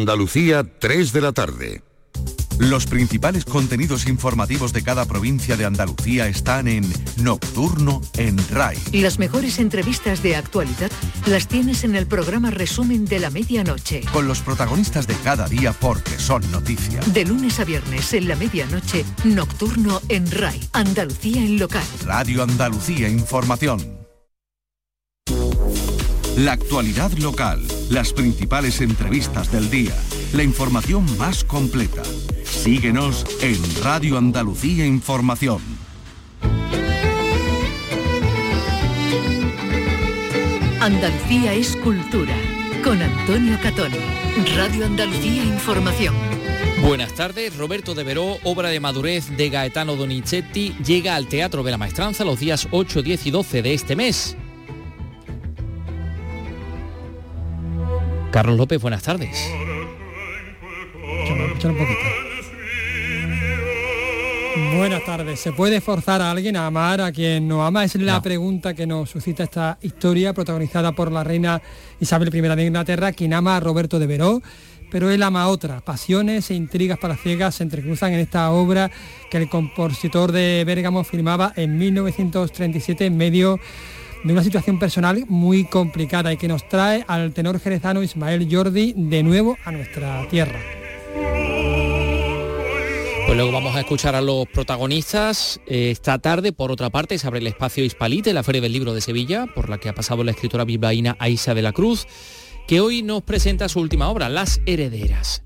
Andalucía, 3 de la tarde. Los principales contenidos informativos de cada provincia de Andalucía están en Nocturno en RAI. Y las mejores entrevistas de actualidad las tienes en el programa Resumen de la Medianoche. Con los protagonistas de cada día porque son noticia. De lunes a viernes en la medianoche, Nocturno en RAI. Andalucía en local. Radio Andalucía Información. La actualidad local, las principales entrevistas del día, la información más completa. Síguenos en Radio Andalucía Información. Andalucía es cultura. Con Antonio Catoni. Radio Andalucía Información. Buenas tardes, Roberto de Veró, obra de madurez de Gaetano Donizetti, llega al Teatro de la Maestranza los días 8, 10 y 12 de este mes. Carlos López, buenas tardes. Buenas tardes. ¿Se puede forzar a alguien a amar a quien no ama? Es la pregunta que nos suscita esta historia protagonizada por la reina Isabel I de Inglaterra, quien ama a Roberto de Veró, pero él ama a otra. Pasiones e intrigas para ciegas se entrecruzan en esta obra que el compositor de Bérgamo firmaba en 1937 en medio de una situación personal muy complicada y que nos trae al tenor jerezano Ismael Jordi de nuevo a nuestra tierra. Pues luego vamos a escuchar a los protagonistas. Eh, esta tarde, por otra parte, se abre el espacio Hispalite, la Feria del Libro de Sevilla, por la que ha pasado la escritora bilbaína Aisa de la Cruz, que hoy nos presenta su última obra, Las Herederas.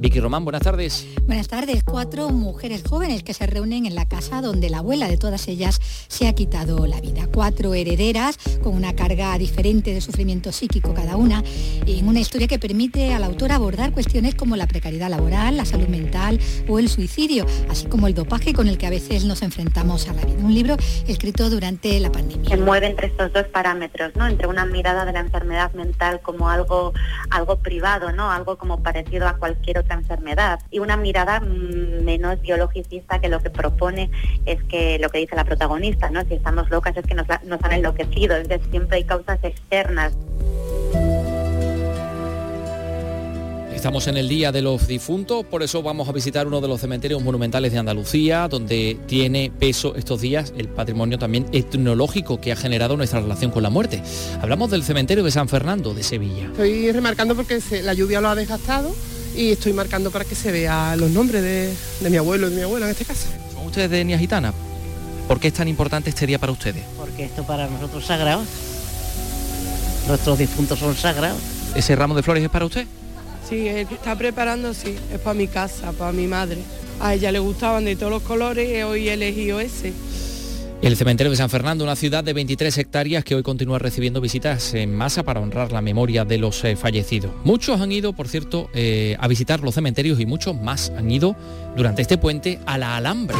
Vicky Román, buenas tardes. Buenas tardes. Cuatro mujeres jóvenes que se reúnen en la casa donde la abuela de todas ellas se ha quitado la vida. Cuatro herederas con una carga diferente de sufrimiento psíquico cada una, en una historia que permite al autor abordar cuestiones como la precariedad laboral, la salud mental o el suicidio, así como el dopaje con el que a veces nos enfrentamos a la vida. Un libro escrito durante la pandemia. Se mueve entre estos dos parámetros, ¿no? Entre una mirada de la enfermedad mental como algo, algo privado, ¿no? Algo como parecido a cualquier otra enfermedad y una mirada mm, menos biologicista que lo que propone es que lo que dice la protagonista, ¿no? Si estamos locas es que nos, nos han enloquecido, es decir, siempre hay causas externas. Estamos en el Día de los Difuntos, por eso vamos a visitar uno de los cementerios monumentales de Andalucía, donde tiene peso estos días el patrimonio también etnológico que ha generado nuestra relación con la muerte. Hablamos del cementerio de San Fernando de Sevilla. Estoy remarcando porque la lluvia lo ha desgastado y estoy marcando para que se vea los nombres de, mi abuelo y de mi abuela en este caso. ¿Son ustedes de etnia gitana? ¿Por qué es tan importante este día para ustedes? Porque esto para nosotros es sagrado. Nuestros difuntos son sagrados. ¿Ese ramo de flores es para usted? Sí, está preparando, sí, es para mi casa, para mi madre. A ella le gustaban de todos los colores y hoy he elegido ese. El cementerio de San Fernando, una ciudad de 23 hectáreas que hoy continúa recibiendo visitas en masa para honrar la memoria de los eh, fallecidos. Muchos han ido, por cierto, eh, a visitar los cementerios y muchos más han ido durante este puente a la Alhambra.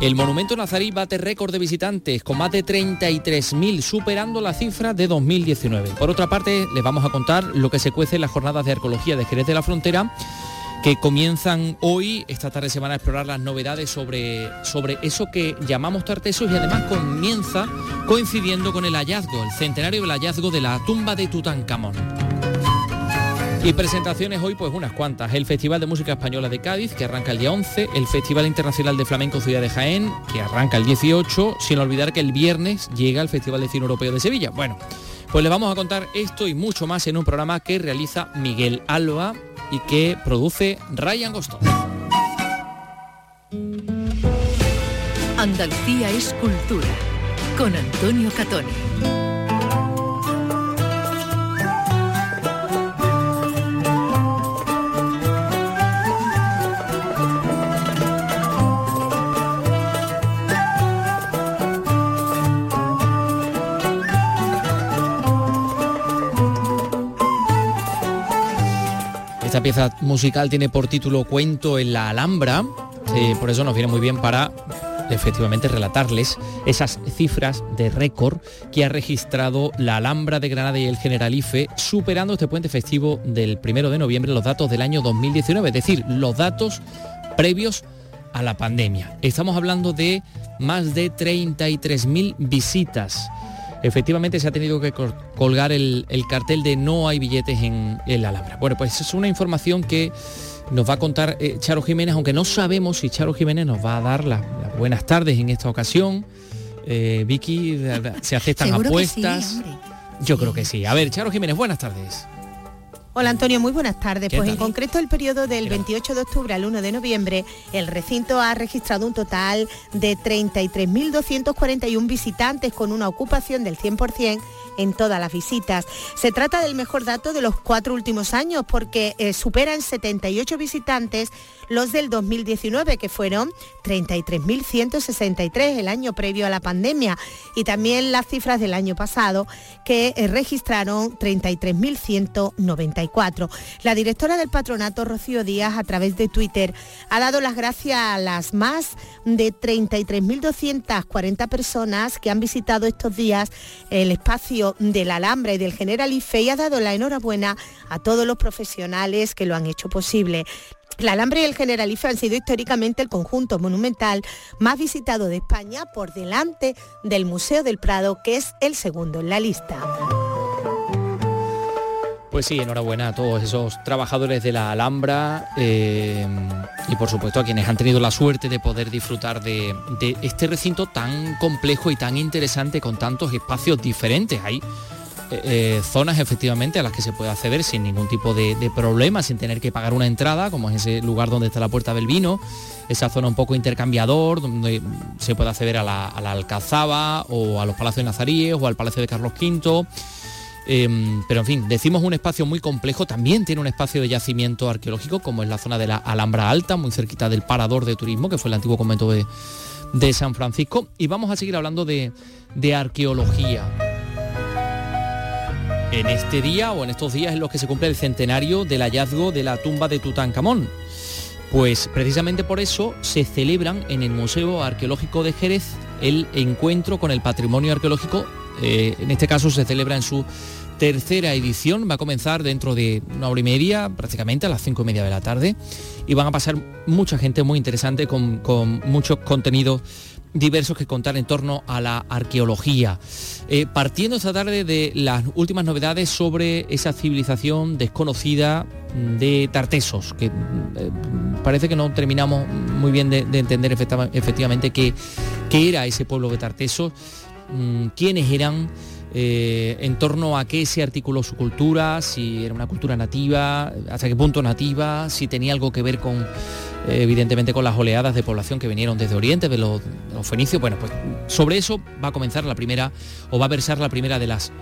El monumento nazarí bate récord de visitantes con más de 33.000, superando la cifra de 2019. Por otra parte, les vamos a contar lo que se cuece en las jornadas de arqueología de Jerez de la Frontera que comienzan hoy, esta tarde se van a explorar las novedades sobre, sobre eso que llamamos tartesos y además comienza coincidiendo con el hallazgo, el centenario del hallazgo de la tumba de Tutankamón. Y presentaciones hoy, pues unas cuantas. El Festival de Música Española de Cádiz, que arranca el día 11, el Festival Internacional de Flamenco Ciudad de Jaén, que arranca el 18, sin olvidar que el viernes llega el Festival de Cine Europeo de Sevilla. Bueno, pues le vamos a contar esto y mucho más en un programa que realiza Miguel Alba, y que produce Ryan Goston. Andalucía es cultura con Antonio Catoni. Esta pieza musical tiene por título Cuento en la Alhambra, por eso nos viene muy bien para efectivamente relatarles esas cifras de récord que ha registrado la Alhambra de Granada y el Generalife, superando este puente festivo del primero de noviembre los datos del año 2019, es decir, los datos previos a la pandemia. Estamos hablando de más de 33.000 visitas efectivamente se ha tenido que colgar el, cartel de no hay billetes en, la Alhambra. Bueno, pues es una información que nos va a contar eh, Charo Jiménez, aunque no sabemos si Charo Jiménez nos va a dar las, buenas tardes en esta ocasión. Eh, Vicky, se aceptan apuestas. Yo creo que sí. A ver, Charo Jiménez, buenas tardes. Hola Antonio, muy buenas tardes. Pues en concreto el periodo del 28 de octubre al 1 de noviembre, el recinto ha registrado un total de 33.241 visitantes con una ocupación del 100% en todas las visitas. Se trata del mejor dato de los cuatro últimos años porque eh, superan 78 visitantes los del 2019, que fueron 33.163 el año previo a la pandemia, y también las cifras del año pasado, que eh, registraron 33.194. La directora del patronato, Rocío Díaz, a través de Twitter, ha dado las gracias a las más de 33.240 personas que han visitado estos días el espacio de la Alhambra y del Generalife y ha dado la enhorabuena a todos los profesionales que lo han hecho posible. La Alhambra y el Generalife han sido históricamente el conjunto monumental más visitado de España por delante del Museo del Prado, que es el segundo en la lista. Pues sí, enhorabuena a todos esos trabajadores de la Alhambra eh, y por supuesto a quienes han tenido la suerte de poder disfrutar de, este recinto tan complejo y tan interesante con tantos espacios diferentes. Hay eh, eh, zonas efectivamente a las que se puede acceder sin ningún tipo de, problema, sin tener que pagar una entrada, como es ese lugar donde está la Puerta del Vino, esa zona un poco intercambiador, donde se puede acceder a la, Alcazaba o a los Palacios Nazaríes o al Palacio de Carlos V. Em, pero en fin, decimos un espacio muy complejo, también tiene un espacio de yacimiento arqueológico, como es la zona de la Alhambra Alta, muy cerquita del Parador de Turismo, que fue el antiguo convento de, San Francisco. Y vamos a seguir hablando de, de arqueología en este día o en estos días en los que se cumple el centenario del hallazgo de la tumba de Tutankamón. Pues precisamente por eso se celebran en el Museo Arqueológico de Jerez el encuentro con el patrimonio arqueológico. Eh, en este caso se celebra en su tercera edición. Va a comenzar dentro de una hora y media, prácticamente a las cinco y media de la tarde. Y van a pasar mucha gente muy interesante con, muchos contenidos diversos que contar en torno a la arqueología. Eh, partiendo esta tarde de las últimas novedades sobre esa civilización desconocida de Tartesos, que eh, parece que no terminamos muy bien de, entender efectivamente qué, era ese pueblo de Tartesos, quiénes eran, eh, en torno a qué se articuló su cultura, si era una cultura nativa, hasta qué punto nativa, si tenía algo que ver con evidentemente con las oleadas de población que vinieron desde Oriente, de los, fenicios. Bueno, pues sobre eso va a comenzar la primera, o va a versar la primera de las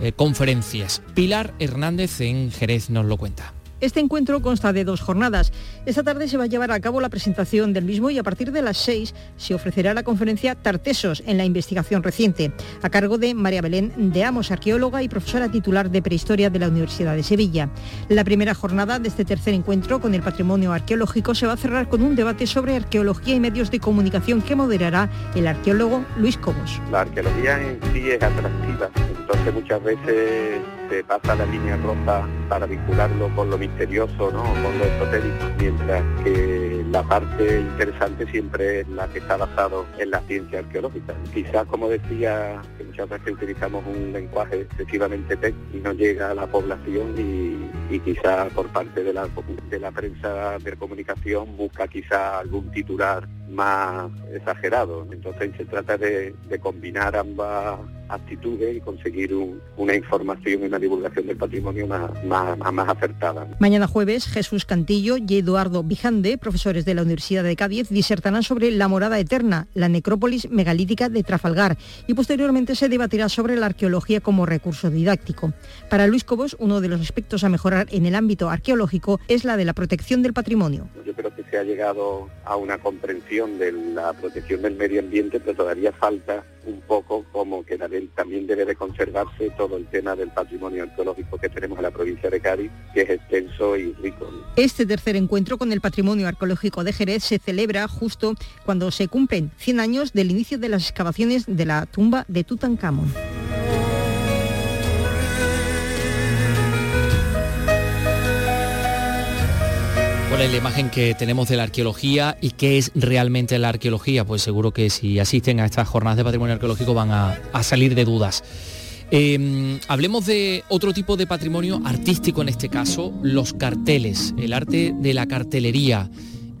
eh, conferencias. Pilar Hernández en Jerez nos lo cuenta. Este encuentro consta de dos jornadas. Esta tarde se va a llevar a cabo la presentación del mismo y a partir de las seis se ofrecerá la conferencia Tartesos en la investigación reciente, a cargo de María Belén de Amos, arqueóloga y profesora titular de Prehistoria de la Universidad de Sevilla. La primera jornada de este tercer encuentro con el patrimonio arqueológico se va a cerrar con un debate sobre arqueología y medios de comunicación que moderará el arqueólogo Luis Cobos. La arqueología en sí es atractiva, entonces muchas veces se pasa la línea roja para vincularlo con lo misterioso, ¿no? con lo esotérico, mientras que la parte interesante siempre es la que está basado en la ciencia arqueológica. Quizás, como decía, que muchas veces utilizamos un lenguaje excesivamente técnico y no llega a la población y, quizás por parte de la, de la prensa de comunicación busca quizá algún titular más exagerado. Entonces se trata de, combinar ambas actitudes y conseguir una información y una divulgación del patrimonio más, más, acertada. Mañana jueves, Jesús Cantillo y Eduardo Bijande, profesores de la Universidad de Cádiz, disertarán sobre la morada eterna, la necrópolis megalítica de Trafalgar, y posteriormente se debatirá sobre la arqueología como recurso didáctico. Para Luis Cobos, uno de los aspectos a mejorar en el ámbito arqueológico es la de la protección del patrimonio. Yo creo que se ha llegado a una comprensión de la protección del medio ambiente, pero todavía falta debe de conservarse todo el tema del patrimonio arqueológico que tenemos en la provincia de Cádiz, que es extenso y rico. Este tercer encuentro con el patrimonio arqueológico de Jerez se celebra justo cuando se cumplen 100 años del inicio de las excavaciones de la tumba de Tutankamón. ¿Cuál es la imagen que tenemos de la arqueología y qué es realmente la arqueología? Pues seguro que si asisten a estas jornadas de patrimonio arqueológico van a, salir de dudas. Em, hablemos de otro tipo de patrimonio artístico en este caso, los carteles, el arte de la cartelería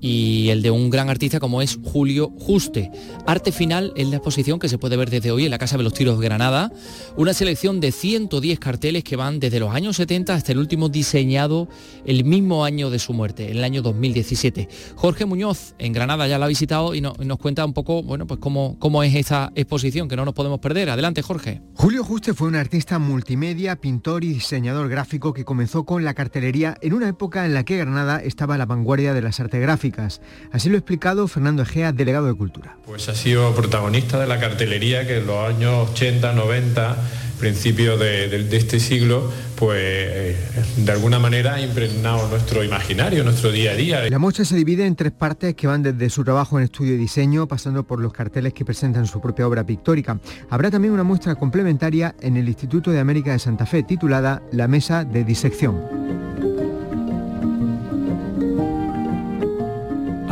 y el de un gran artista como es Julio Juste. Arte final es la exposición que se puede ver desde hoy en la Casa de los Tiros de Granada, una selección de 110 carteles que van desde los años 70 hasta el último diseñado el mismo año de su muerte, en el año 2017. Jorge Muñoz en Granada ya la ha visitado y, nos cuenta un poco, bueno, pues cómo, cómo es esta exposición que no nos podemos perder. Adelante, Jorge. Julio Juste fue un artista multimedia, pintor y diseñador gráfico que comenzó con la cartelería en una época en la que Granada estaba a la vanguardia de las artes gráficas Así lo ha explicado Fernando Egea, delegado de Cultura. Pues ha sido protagonista de la cartelería que en los años 80, 90 principios de, este siglo, pues eh, de alguna manera ha impregnado nuestro imaginario, nuestro día a día. La muestra se divide en tres partes que van desde su trabajo en estudio y diseño, pasando por los carteles que presentan su propia obra pictórica. Habrá también una muestra complementaria en el Instituto de América de Santa Fe, titulada La Mesa de Disección.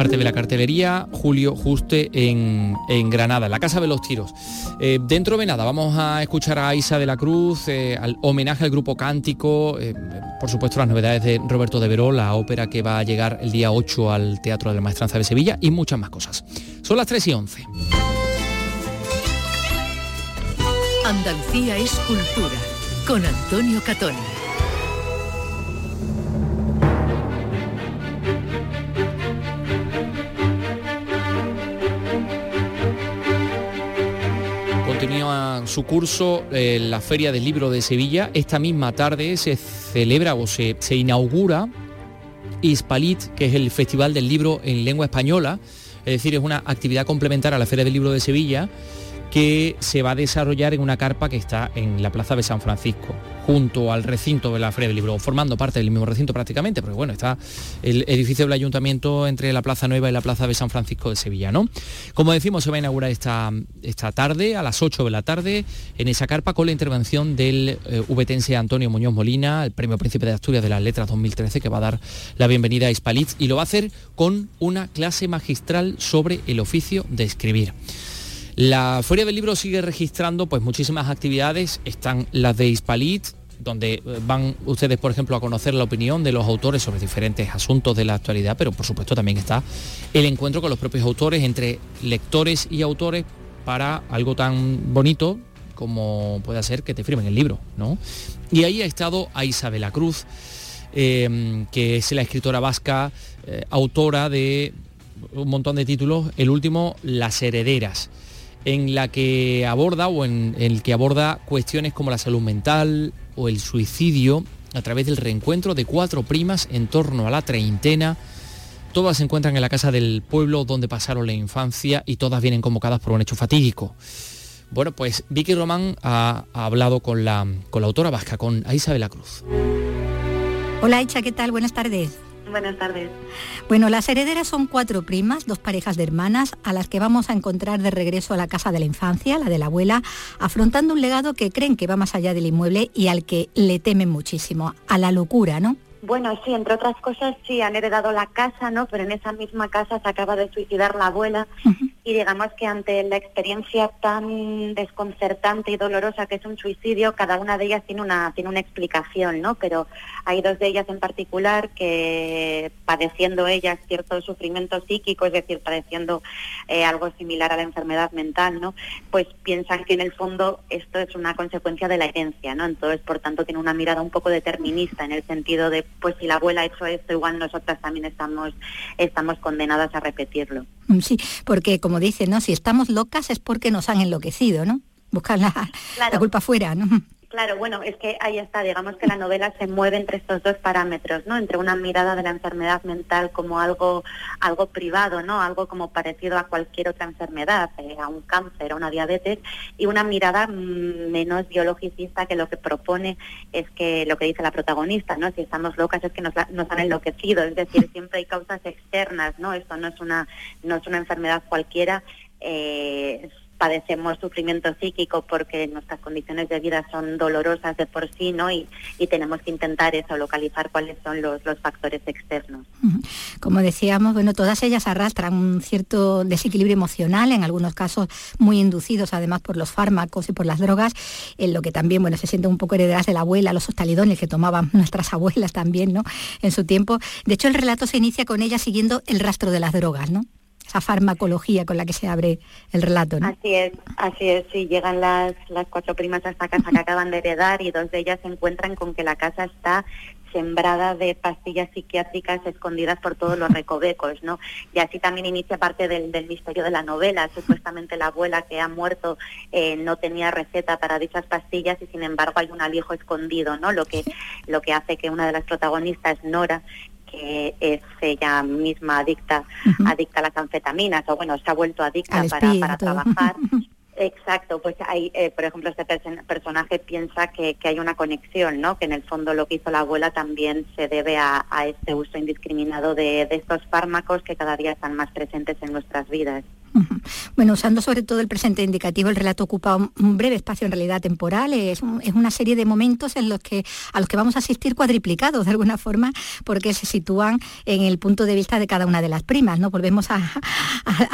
Arte de la cartelería, Julio Juste en, Granada, la Casa de los Tiros. Eh, dentro de nada, vamos a escuchar a Isa de la Cruz, eh, al homenaje al grupo Cántico, eh, por supuesto las novedades de Roberto de Veró, la ópera que va a llegar el día 8 al Teatro de la Maestranza de Sevilla y muchas más cosas. Son las 3 y 11. Andalucía es cultura, con Antonio Catoni. Su curso eh, la Feria del Libro de Sevilla. Esta misma tarde se celebra o se, se inaugura Hispalit, que es el Festival del Libro en Lengua Española. Es decir, es una actividad complementaria a la Feria del Libro de Sevilla que se va a desarrollar en una carpa que está en la Plaza de San Francisco, junto al recinto de la Feria del Libro, formando parte del mismo recinto prácticamente, porque bueno, está el edificio del ayuntamiento entre la Plaza Nueva y la Plaza de San Francisco de Sevilla, ¿no? Como decimos, se va a inaugurar esta, esta tarde, a las 8 de la tarde, en esa carpa con la intervención del eh, VTense Antonio Muñoz Molina, el Premio Príncipe de Asturias de las Letras 2013, que va a dar la bienvenida a Hispalitz y lo va a hacer con una clase magistral sobre el oficio de escribir. La Feria del Libro sigue registrando pues muchísimas actividades, están las de Hispalit, donde eh, van ustedes, por ejemplo, a conocer la opinión de los autores sobre diferentes asuntos de la actualidad, pero por supuesto también está el encuentro con los propios autores, entre lectores y autores, para algo tan bonito como puede ser que te firmen el libro, ¿no? Y ahí ha estado a Isabela Cruz, em, que es la escritora vasca, eh, autora de un montón de títulos, el último, Las Herederas en la que aborda o en el que aborda cuestiones como la salud mental o el suicidio a través del reencuentro de cuatro primas en torno a la treintena. Todas se encuentran en la casa del pueblo donde pasaron la infancia y todas vienen convocadas por un hecho fatídico. Bueno, pues Vicky Román ha, hablado con la, con la autora vasca, con Aisa de la Cruz. Hola Aicha, ¿qué tal? Buenas tardes. Buenas tardes. Bueno, las herederas son cuatro primas, dos parejas de hermanas, a las que vamos a encontrar de regreso a la casa de la infancia, la de la abuela, afrontando un legado que creen que va más allá del inmueble y al que le temen muchísimo, a la locura, ¿no? Bueno, sí, entre otras cosas sí han heredado la casa, ¿no? Pero en esa misma casa se acaba de suicidar la abuela y digamos que ante la experiencia tan desconcertante y dolorosa que es un suicidio, cada una de ellas tiene una tiene una explicación, ¿no? Pero hay dos de ellas en particular que padeciendo ellas cierto sufrimiento psíquico, es decir, padeciendo eh, algo similar a la enfermedad mental, ¿no? Pues piensan que en el fondo esto es una consecuencia de la herencia, ¿no? Entonces, por tanto, tiene una mirada un poco determinista en el sentido de pues si la abuela ha hecho esto, igual nosotras también estamos, estamos condenadas a repetirlo. Mm, sí, porque como dicen, ¿no? Si estamos locas es porque nos han enloquecido, ¿no? Buscar la, la culpa fuera, ¿no? Claro, bueno, es que ahí está, digamos que la novela se mueve entre estos dos parámetros, ¿no? Entre una mirada de la enfermedad mental como algo, algo privado, ¿no? Algo como parecido a cualquier otra enfermedad, eh, a un cáncer, a una diabetes, y una mirada mm, menos biologicista que lo que propone es que lo que dice la protagonista, ¿no? Si estamos locas es que nos, nos han enloquecido, es decir, siempre hay causas externas, ¿no? Esto no es una, no es una enfermedad cualquiera. Eh, padecemos sufrimiento psíquico porque nuestras condiciones de vida son dolorosas de por sí, ¿no? Y, tenemos que intentar eso, localizar cuáles son los, los factores externos. Como decíamos, bueno, todas ellas arrastran un cierto desequilibrio emocional, en algunos casos muy inducidos además por los fármacos y por las drogas, en lo que también, bueno, se siente un poco herederas de la abuela, los hostalidones que tomaban nuestras abuelas también, ¿no? En su tiempo. De hecho, el relato se inicia con ella siguiendo el rastro de las drogas, ¿no? Esa farmacología con la que se abre el relato. Así es, así es, sí, llegan las, las cuatro primas a esta casa que acaban de heredar y dos de ellas se encuentran con que la casa está sembrada de pastillas psiquiátricas escondidas por todos los recovecos, ¿no? Y así también inicia parte del, misterio de la novela. Supuestamente la abuela que ha muerto eh, no tenía receta para dichas pastillas y sin embargo hay un alijo escondido, ¿no? Lo que, lo que hace que una de las protagonistas, Nora, que es ella misma adicta, adicta a las anfetaminas, o bueno, se ha vuelto adicta para, para trabajar. Exacto, pues hay, eh, por ejemplo, este personaje piensa que, hay una conexión, ¿no? Que en el fondo lo que hizo la abuela también se debe a, este uso indiscriminado de, de, estos fármacos que cada día están más presentes en nuestras vidas. Bueno, usando sobre todo el presente indicativo, el relato ocupa un, breve espacio en realidad temporal, es, una serie de momentos en los que, a los que vamos a asistir cuadriplicados de alguna forma, porque se sitúan en el punto de vista de cada una de las primas, ¿no? Volvemos a,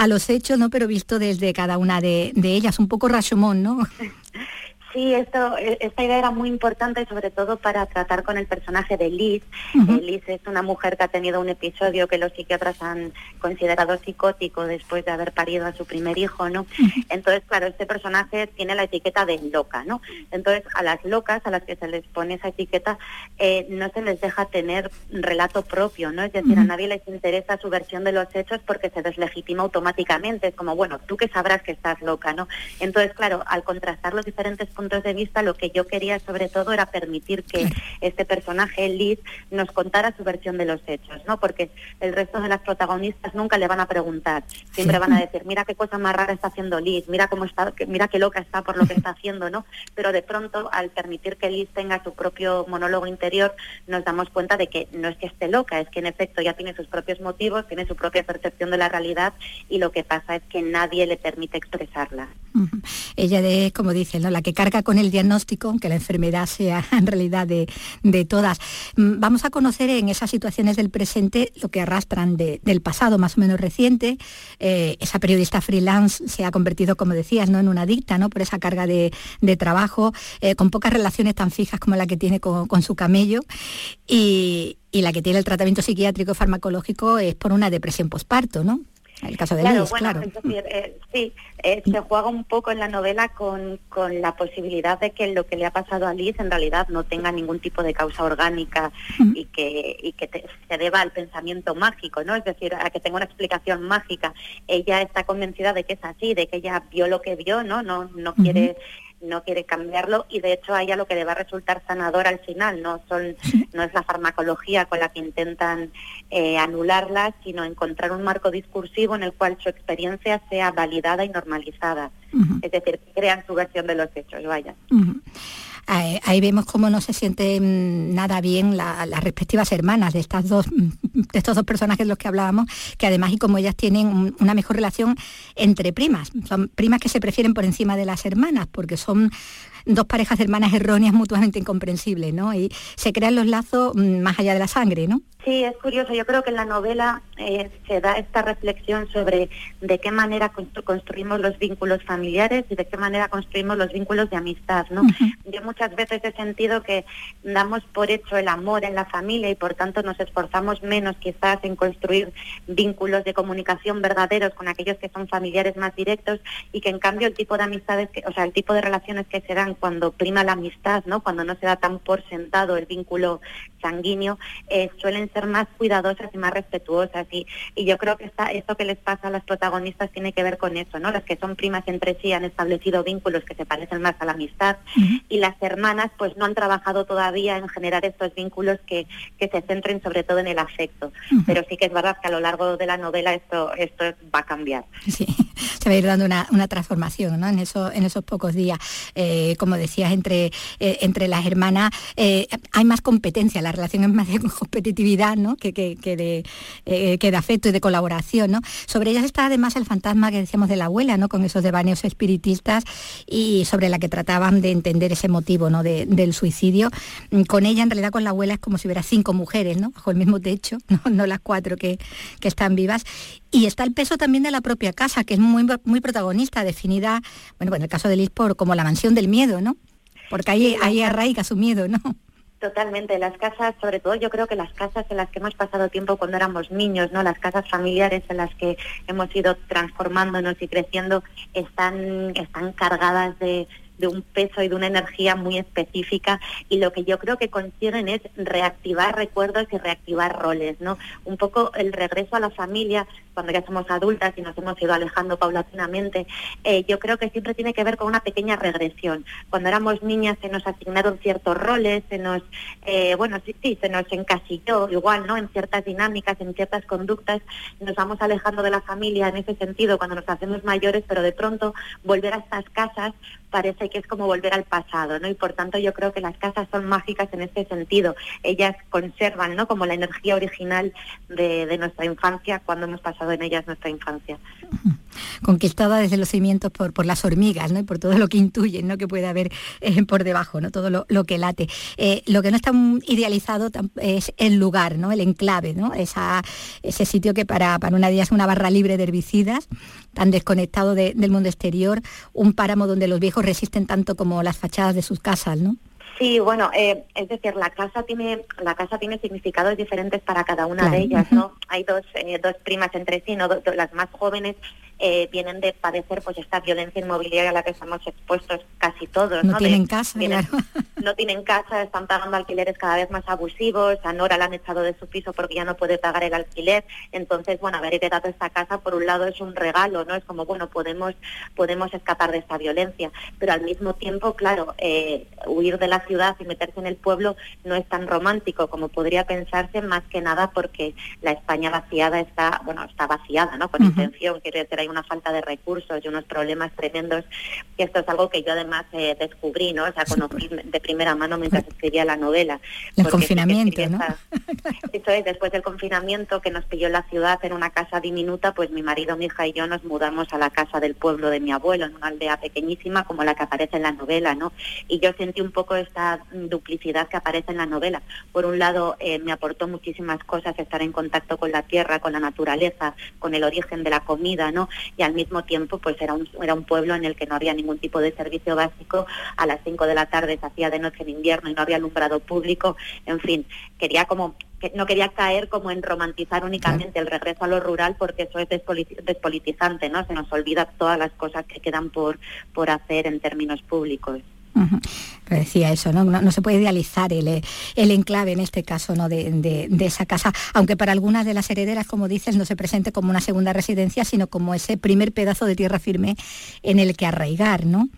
los hechos, ¿no? Pero visto desde cada una de, de ellas, un poco Rashomon, ¿no? Sí, esto, e, esta idea era muy importante sobre todo para tratar con el personaje de Liz. Eh, Liz es una mujer que ha tenido un episodio que los psiquiatras han considerado psicótico después de haber parido a su primer hijo, ¿no? Entonces, claro, este personaje tiene la etiqueta de loca, ¿no? Entonces, a las locas, a las que se les pone esa etiqueta, eh, no se les deja tener relato propio, ¿no? Es decir, a nadie les interesa su versión de los hechos porque se deslegitima automáticamente. Es como, bueno, tú que sabrás que estás loca, ¿no? Entonces, claro, al contrastar los diferentes puntos de vista, lo que yo quería sobre todo era permitir que este personaje, Liz, nos contara su versión de los hechos, ¿no? Porque el resto de las protagonistas nunca le van a preguntar, siempre van a decir, mira qué cosa más rara está haciendo Liz, mira cómo está, mira qué loca está por lo que está haciendo, ¿no? Pero de pronto, al permitir que Liz tenga su propio monólogo interior, nos damos cuenta de que no es que esté loca, es que en efecto ya tiene sus propios motivos, tiene su propia percepción de la realidad y lo que pasa es que nadie le permite expresarla. Ella es, como dice, ¿no? la que carga con el diagnóstico, aunque la enfermedad sea en realidad de, todas. Mm, vamos a conocer en esas situaciones del presente lo que arrastran del pasado más o menos reciente. Eh, esa periodista freelance se ha convertido, como decías, ¿no? en una adicta ¿no? por esa carga de, trabajo, eh, con pocas relaciones tan fijas como la que tiene con, su camello. Y, y la que tiene el tratamiento psiquiátrico y farmacológico es por una depresión posparto, ¿no? El caso de claro, claro. Eh, sí, eh, se juega un poco en la novela con, con, la posibilidad de que lo que le ha pasado a Liz en realidad no tenga ningún tipo de causa orgánica y que, y que se deba al pensamiento mágico, ¿no? Es decir, a que tenga una explicación mágica. Ella está convencida de que es así, de que ella vio lo que vio, ¿no? No, no quiere no quiere cambiarlo y de hecho a ella lo que le va a resultar sanador al final no son no es la farmacología con la que intentan eh, anularla sino encontrar un marco discursivo en el cual su experiencia sea validada y normalizada. Es decir crean su versión de los hechos vaya ahí vemos cómo no se sienten nada bien las respectivas hermanas de estas dos de estos dos personajes de los que hablábamos, que además y como ellas tienen una mejor relación entre primas, son primas que se prefieren por encima de las hermanas, porque son dos parejas de hermanas erróneas mutuamente incomprensibles, ¿no? Y se crean los lazos mm, más allá de la sangre, ¿no? Sí, es curioso. Yo creo que en la novela eh, se da esta reflexión sobre de qué manera construimos los vínculos familiares y de qué manera construimos los vínculos de amistad, ¿no? Yo muchas veces he sentido que damos por hecho el amor en la familia y por tanto nos esforzamos menos quizás en construir vínculos de comunicación verdaderos con aquellos que son familiares más directos y que en cambio el tipo de amistades, que, o sea, el tipo de relaciones que se dan cuando prima la amistad, ¿no? Cuando no se da tan por sentado el vínculo sanguíneo, eh, suelen ser más cuidadosas y más respetuosas. Y, y yo creo que está, esto que les pasa a las protagonistas tiene que ver con eso, ¿no? Las que son primas entre sí han establecido vínculos que se parecen más a la amistad y las hermanas pues no han trabajado todavía en generar estos vínculos que, que se centren sobre todo en el afecto. Pero sí que es verdad que a lo largo de la novela esto, esto va a cambiar. Sí, se va a ir dando una, una transformación ¿no? en, eso, en esos pocos días. Eh, como decías, entre, eh, entre las hermanas eh, hay más competencia, la relación es más de competitividad ¿no? Que, que, de, eh, que de afecto y de colaboración, ¿no? Sobre ellas está además el fantasma que decíamos de la abuela, ¿no? Con esos devaneos espiritistas y sobre la que trataban de entender ese motivo, ¿no? del suicidio. Con ella, en realidad, con la abuela es como si hubiera cinco mujeres, ¿no? Bajo el mismo techo, no, las cuatro que, que están vivas. Y está el peso también de la propia casa, que es muy, muy protagonista, definida, bueno, en el caso de Liz, por como la mansión del miedo, ¿no? Porque ahí, ahí arraiga su miedo, ¿no? Totalmente, las casas, sobre todo yo creo que las casas en las que hemos pasado tiempo cuando éramos niños, ¿no? Las casas familiares en las que hemos ido transformándonos y creciendo están, están cargadas de, de un peso y de una energía muy específica y lo que yo creo que consiguen es reactivar recuerdos y reactivar roles, ¿no? Un poco el regreso a la familia cuando ya somos adultas y nos hemos ido alejando paulatinamente, eh, yo creo que siempre tiene que ver con una pequeña regresión. Cuando éramos niñas se nos asignaron ciertos roles, se nos, eh, bueno, sí, sí, se nos encasilló igual, ¿no? En ciertas dinámicas, en ciertas conductas, nos vamos alejando de la familia en ese sentido cuando nos hacemos mayores, pero de pronto volver a estas casas parece que es como volver al pasado, ¿no? Y por tanto yo creo que las casas son mágicas en este sentido. Ellas conservan, ¿no? Como la energía original de, de nuestra infancia cuando hemos pasado en ellas nuestra infancia. Conquistada desde los cimientos por, por las hormigas, ¿no? Y por todo lo que intuyen, ¿no? Que puede haber eh, por debajo, ¿no? Todo lo, que late. Eh, lo que no está idealizado es el lugar, ¿no? El enclave, ¿no? Esa, ese sitio que para, para una día es una barra libre de herbicidas, tan desconectado del mundo exterior, un páramo donde los viejos resisten tanto como las fachadas de sus casas, ¿no? Sí, bueno, eh, es decir, la casa tiene la casa tiene significados diferentes para cada una de ellas, ¿no? Hay dos, eh, dos primas entre sí, ¿no? las más jóvenes eh, vienen de padecer pues esta violencia inmobiliaria a la que estamos expuestos casi todos. No, tienen casa, No tienen casa, están pagando alquileres cada vez más abusivos, a Nora la han echado de su piso porque ya no puede pagar el alquiler. Entonces, bueno, haber heredado esta casa por un lado es un regalo, ¿no? Es como, bueno, podemos, podemos escapar de esta violencia, pero al mismo tiempo, claro, eh, huir de la ciudad y meterse en el pueblo no es tan romántico como podría pensarse, más que nada porque la España vaciada está, bueno, está vaciada, ¿no? Con intención, quiere decir, una falta de recursos y unos problemas tremendos, que esto es algo que yo además eh, descubrí, ¿no? O sea, conocí de primera mano mientras escribía la novela. El confinamiento, ¿no? Esto es, después del confinamiento que nos pilló la ciudad en una casa diminuta, pues mi marido, mi hija y yo nos mudamos a la casa del pueblo de mi abuelo, en una aldea pequeñísima como la que aparece en la novela, ¿no? Y yo sentí un poco esta duplicidad que aparece en la novela. Por un lado, eh, me aportó muchísimas cosas estar en contacto con la tierra, con la naturaleza, con el origen de la comida, ¿no? y al mismo tiempo pues era un, era un pueblo en el que no había ningún tipo de servicio básico, a las 5 de la tarde se hacía de noche en invierno y no había alumbrado público, en fin, quería como no quería caer como en romantizar únicamente el regreso a lo rural porque eso es despolitizante, ¿no? Se nos olvida todas las cosas que quedan por, por hacer en términos públicos decía eso, ¿no? ¿no? se puede idealizar el, el, enclave en este caso ¿no? De, esa casa, aunque para algunas de las herederas, como dices, no se presente como una segunda residencia, sino como ese primer pedazo de tierra firme en el que arraigar, ¿no?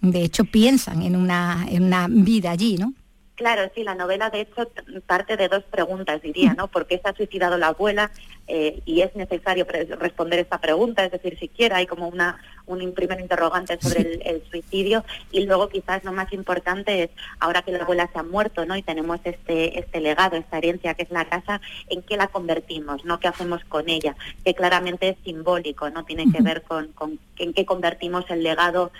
De hecho, piensan en una, en una vida allí, ¿no? Claro, sí, la novela de hecho parte de dos preguntas, diría, ¿no? ¿Por qué se ha suicidado la abuela? Eh, y es necesario responder esta pregunta, es decir, siquiera hay como una un primer interrogante sobre el, suicidio y luego quizás lo más importante es ahora que la abuela se ha muerto, ¿no? Y tenemos este este legado, esta herencia que es la casa, ¿en qué la convertimos? ¿No? ¿Qué hacemos con ella? Que claramente es simbólico, no tiene que ver con, con en qué convertimos el legado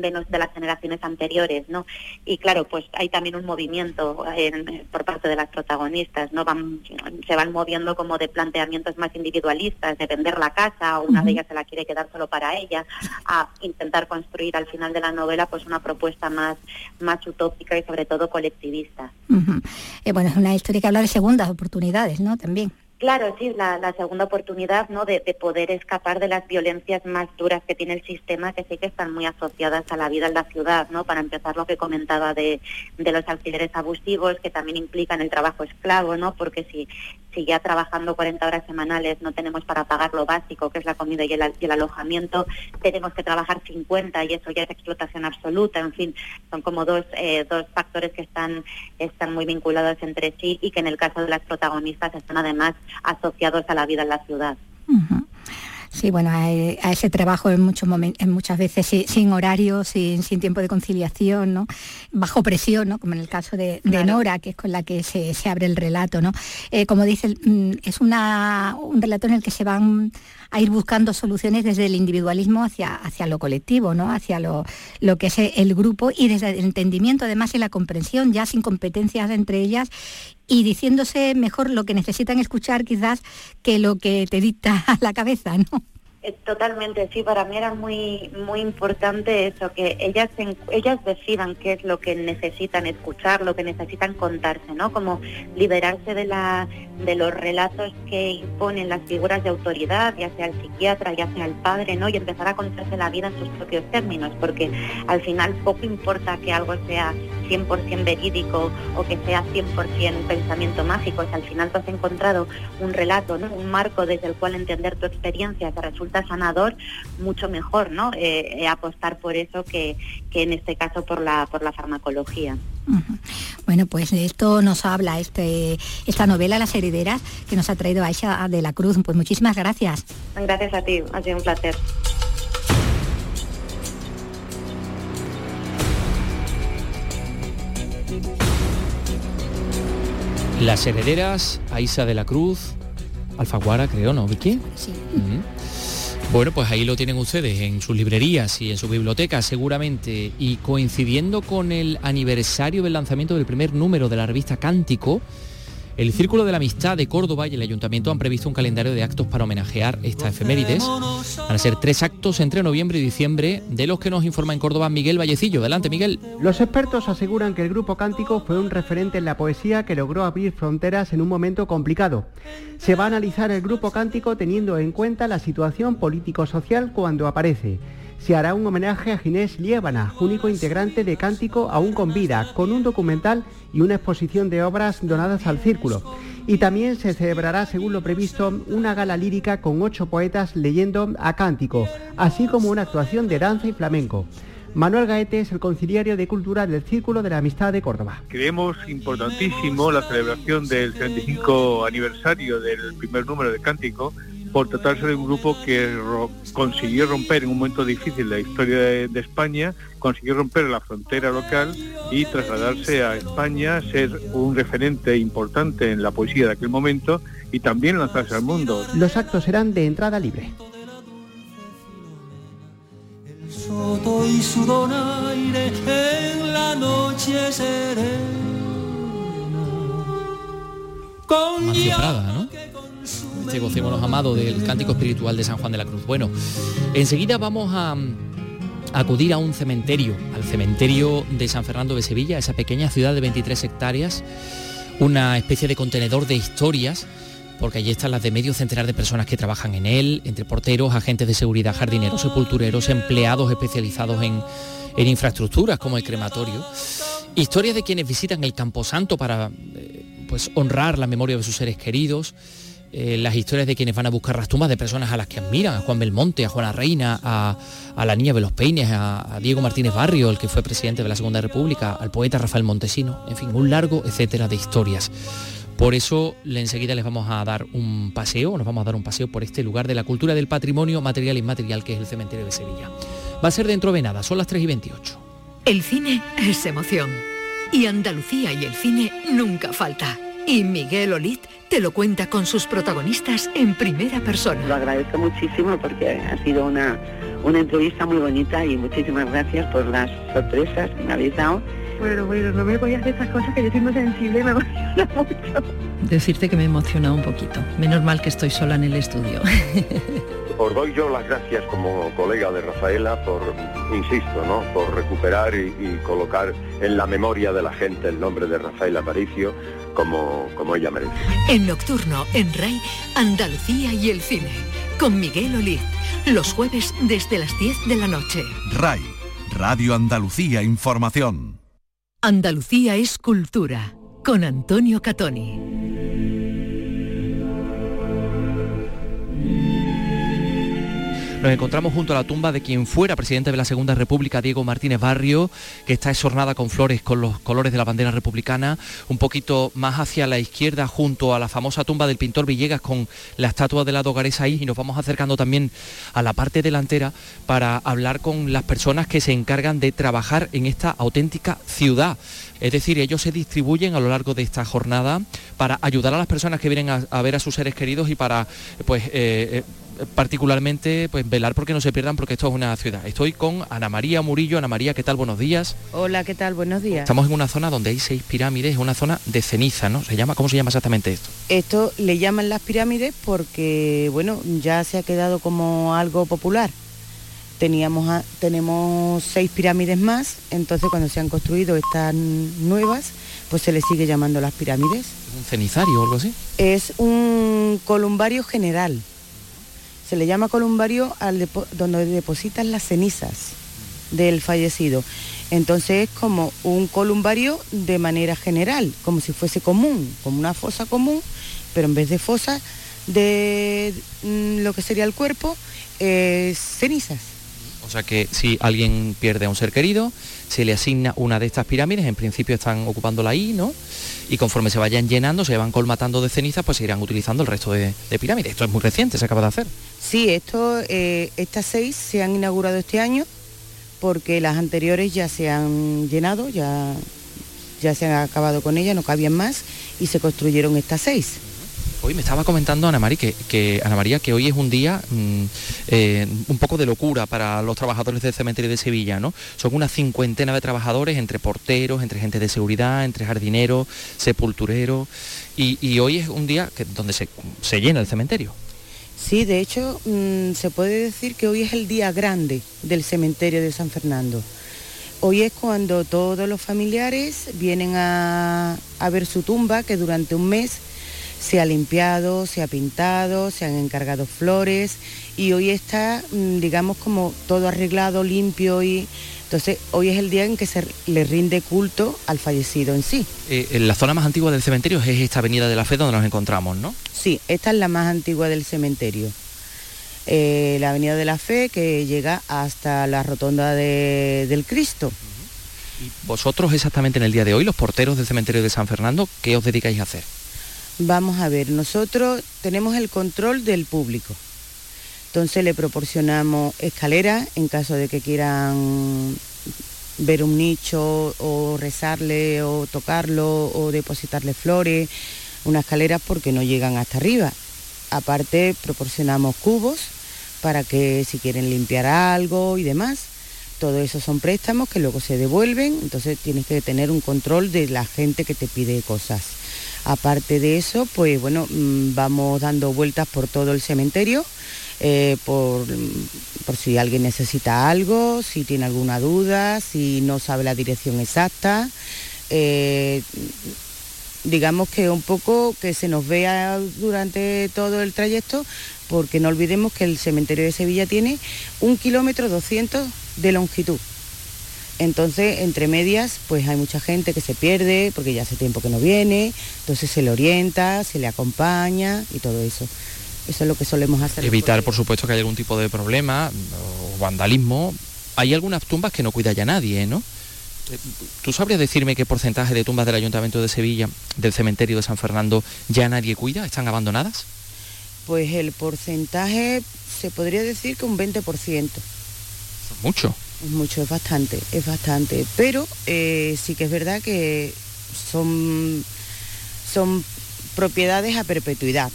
de, de, las generaciones anteriores, ¿no? Y claro, pues hay también un movimiento por parte de las protagonistas, ¿no? Van, se van moviendo como de planteamientos más individualistas, de vender la casa, una de ellas se la quiere quedar solo para ella, a intentar construir al final de la novela pues una propuesta más, más utópica y sobre todo colectivista. Eh, bueno, es una historia que habla de segundas oportunidades, ¿no? También. Claro, sí, la, segunda oportunidad ¿no? De, poder escapar de las violencias más duras que tiene el sistema, que sí que están muy asociadas a la vida en la ciudad, ¿no? Para empezar lo que comentaba de, de los alquileres abusivos, que también implican el trabajo esclavo, ¿no? Porque si, si ya trabajando 40 horas semanales no tenemos para pagar lo básico, que es la comida y el, alojamiento, tenemos que trabajar 50 y eso ya es explotación absoluta. En fin, son como dos, eh, dos factores que están, están muy vinculados entre sí y que en el caso de las protagonistas están además asociados a la vida en la ciudad. Sí, bueno, a, ese trabajo en, muchos en muchas veces sin, horario, sin, tiempo de conciliación, ¿no? bajo presión, ¿no? como en el caso de, Nora, que es con la que se, abre el relato. ¿no? Eh, como dice, mm, es una, un relato en el que se van a ir buscando soluciones desde el individualismo hacia, hacia lo colectivo, ¿no? hacia lo, lo que es el grupo y desde el entendimiento además y la comprensión, ya sin competencias entre ellas y diciéndose mejor lo que necesitan escuchar quizás que lo que te dicta la cabeza, ¿no? Eh, totalmente, sí, para mí era muy muy importante eso, que ellas ellas decidan qué es lo que necesitan escuchar, lo que necesitan contarse, ¿no? Como liberarse de la de los relatos que imponen las figuras de autoridad, ya sea el psiquiatra, ya sea el padre, ¿no? Y empezar a contarse la vida en sus propios términos, porque al final poco importa que algo sea 100% verídico o que sea 100% pensamiento mágico, si al final tú has encontrado un relato, ¿no? Un marco desde el cual entender tu experiencia que resulta sanador, mucho mejor, ¿no? Eh, eh, apostar por eso que, en este caso por la, por la farmacología. Bueno, pues de esto nos habla este, esta novela, Las herederas, que nos ha traído Aisha de la Cruz. Pues muchísimas gracias. Gracias a ti, ha sido un placer. Las herederas, Aisha de la Cruz, Alfaguara, creo, ¿no, Vicky? Sí. Bueno, pues ahí lo tienen ustedes en sus librerías y en sus bibliotecas seguramente. Y coincidiendo con el aniversario del lanzamiento del primer número de la revista Cántico, el Círculo de la Amistad de Córdoba y el Ayuntamiento han previsto un calendario de actos para homenajear esta efemérides. Van a ser tres actos entre noviembre y diciembre, de los que nos informa en Córdoba Miguel Vallecillo. Adelante, Miguel. Los expertos aseguran que el grupo Cántico fue un referente en la poesía que logró abrir fronteras en un momento complicado. Se va a analizar el grupo Cántico teniendo en cuenta la situación político-social cuando aparece se hará un homenaje a Ginés Liébana, único integrante de Cántico aún con vida, con un documental y una exposición de obras donadas al círculo. Y también se celebrará, según lo previsto, una gala lírica con ocho poetas leyendo a Cántico, así como una actuación de danza y flamenco. Manuel Gaete es el conciliario de Cultura del Círculo de la Amistad de Córdoba. Creemos importantísimo la celebración del 75 aniversario del primer número de Cántico por tratarse de un grupo que consiguió romper en un momento difícil de la historia de, España, consiguió romper la frontera local y trasladarse a España, ser un referente importante en la poesía de aquel momento y también lanzarse al mundo. Los actos serán de entrada libre. ¿no? Este gocémonos amado del cántico espiritual de San Juan de la Cruz. Bueno, enseguida vamos a, acudir a un cementerio, al cementerio de San Fernando de Sevilla, esa pequeña ciudad de 23 hectáreas, una especie de contenedor de historias porque allí están las de medio centenar de personas que trabajan en él, entre porteros, agentes de seguridad, jardineros, sepultureros, empleados especializados en, en infraestructuras como el crematorio. Historias de quienes visitan el Camposanto para eh, pues, honrar la memoria de sus seres queridos, eh, las historias de quienes van a buscar las tumbas de personas a las que admiran, a Juan Belmonte, a Juana Reina, a, la niña de los Peines, a, Diego Martínez Barrio, el que fue presidente de la Segunda República, al poeta Rafael Montesino, en fin, un largo etcétera de historias. Por eso enseguida les vamos a dar un paseo, nos vamos a dar un paseo por este lugar de la cultura del patrimonio material e inmaterial que es el cementerio de Sevilla. Va a ser dentro de nada, son las 3 y 28. El cine es emoción. Y Andalucía y el cine nunca falta. Y Miguel Olit te lo cuenta con sus protagonistas en primera persona. Lo agradezco muchísimo porque ha sido una, una entrevista muy bonita y muchísimas gracias por las sorpresas que me habéis dado. Bueno, bueno, no me voy a hacer estas cosas que yo soy muy sensible me emociona mucho. Decirte que me emociona un poquito. Menos mal que estoy sola en el estudio. Os doy yo las gracias como colega de Rafaela por, insisto, ¿no? por recuperar y, y colocar en la memoria de la gente el nombre de Rafaela Aparicio como, como ella merece. En Nocturno, en RAI, Andalucía y el cine, con Miguel Olid, los jueves desde las 10 de la noche. RAI, Radio Andalucía Información. Andalucía es cultura, con Antonio Catoni. Nos encontramos junto a la tumba de quien fuera presidente de la Segunda República, Diego Martínez Barrio, que está exornada con flores con los colores de la bandera republicana, un poquito más hacia la izquierda junto a la famosa tumba del pintor Villegas con la estatua de la Dogaresa ahí y nos vamos acercando también a la parte delantera para hablar con las personas que se encargan de trabajar en esta auténtica ciudad. Es decir, ellos se distribuyen a lo largo de esta jornada para ayudar a las personas que vienen a, ver a sus seres queridos y para pues eh, eh, particularmente pues velar porque no se pierdan porque esto es una ciudad. Estoy con Ana María Murillo. Ana María, ¿qué tal? Buenos días. Hola, ¿qué tal? Buenos días. Estamos en una zona donde hay seis pirámides, es una zona de ceniza, ¿no? ¿Se llama, ¿Cómo se llama exactamente esto? Esto le llaman las pirámides porque, bueno, ya se ha quedado como algo popular. Teníamos, tenemos seis pirámides más, entonces cuando se han construido estas nuevas, pues se le sigue llamando las pirámides. ¿Es un cenizario o algo así? Es un columbario general se le llama columbario al donde depositan las cenizas del fallecido. Entonces es como un columbario de manera general, como si fuese común, como una fosa común, pero en vez de fosa de mm, lo que sería el cuerpo, es cenizas. O sea que si alguien pierde a un ser querido, se le asigna una de estas pirámides, en principio están ocupándola ahí, ¿no? Y conforme se vayan llenando, se van colmatando de cenizas, pues se irán utilizando el resto de, pirámides. Esto es muy reciente, se acaba de hacer. Sí, esto, eh, estas seis se han inaugurado este año porque las anteriores ya se han llenado, ya, ya se han acabado con ellas, no cabían más y se construyeron estas seis. Hoy me estaba comentando Ana María que, Ana María que hoy es un día mm, eh, un poco de locura para los trabajadores del cementerio de Sevilla, ¿no? Son una cincuentena de trabajadores entre porteros, entre gente de seguridad, entre jardineros, sepultureros y, hoy es un día donde se, llena el cementerio. Sí, de hecho mm, se puede decir que hoy es el día grande del cementerio de San Fernando. Hoy es cuando todos los familiares vienen a ver su tumba, que durante un mes se ha limpiado, se ha pintado, se han encargado flores y hoy está, mm, digamos, como todo arreglado, limpio y... Entonces, hoy es el día en que se le rinde culto al fallecido en sí. Eh, la zona más antigua del cementerio es esta avenida de la Fe donde nos encontramos, ¿no? Sí, esta es la más antigua del cementerio. Eh, la avenida de la Fe que llega hasta la rotonda del Cristo. ¿Y vosotros exactamente en el día de hoy, los porteros del cementerio de San Fernando, qué os dedicáis a hacer? Vamos a ver, nosotros tenemos el control del público. Entonces le proporcionamos escaleras en caso de que quieran ver un nicho o rezarle o tocarlo o depositarle flores, unas escaleras porque no llegan hasta arriba. Aparte proporcionamos cubos para que si quieren limpiar algo y demás. Todo eso son préstamos que luego se devuelven, entonces tienes que tener un control de la gente que te pide cosas. Aparte de eso, pues bueno, mm, vamos dando vueltas por todo el cementerio, eh, por, si alguien necesita algo, si tiene alguna duda, si no sabe la dirección exacta. Eh, digamos que un poco que se nos vea durante todo el trayecto, porque no olvidemos que el cementerio de Sevilla tiene un kilómetro 200 de longitud. Entonces, entre medias, pues hay mucha gente que se pierde porque ya hace tiempo que no viene, entonces se le orienta, se le acompaña y todo eso. Eso es lo que solemos hacer. Evitar, por supuesto, que haya algún tipo de problema o vandalismo. Hay algunas tumbas que no cuida ya nadie, ¿no? Eh, ¿Tú sabrías decirme qué porcentaje de tumbas del Ayuntamiento de Sevilla, del cementerio de San Fernando, ya nadie cuida? ¿Están abandonadas? Pues el porcentaje se podría decir que un 20%. Mucho. Mucho, es bastante, es bastante. Pero eh, sí que es verdad que son, son propiedades a perpetuidad.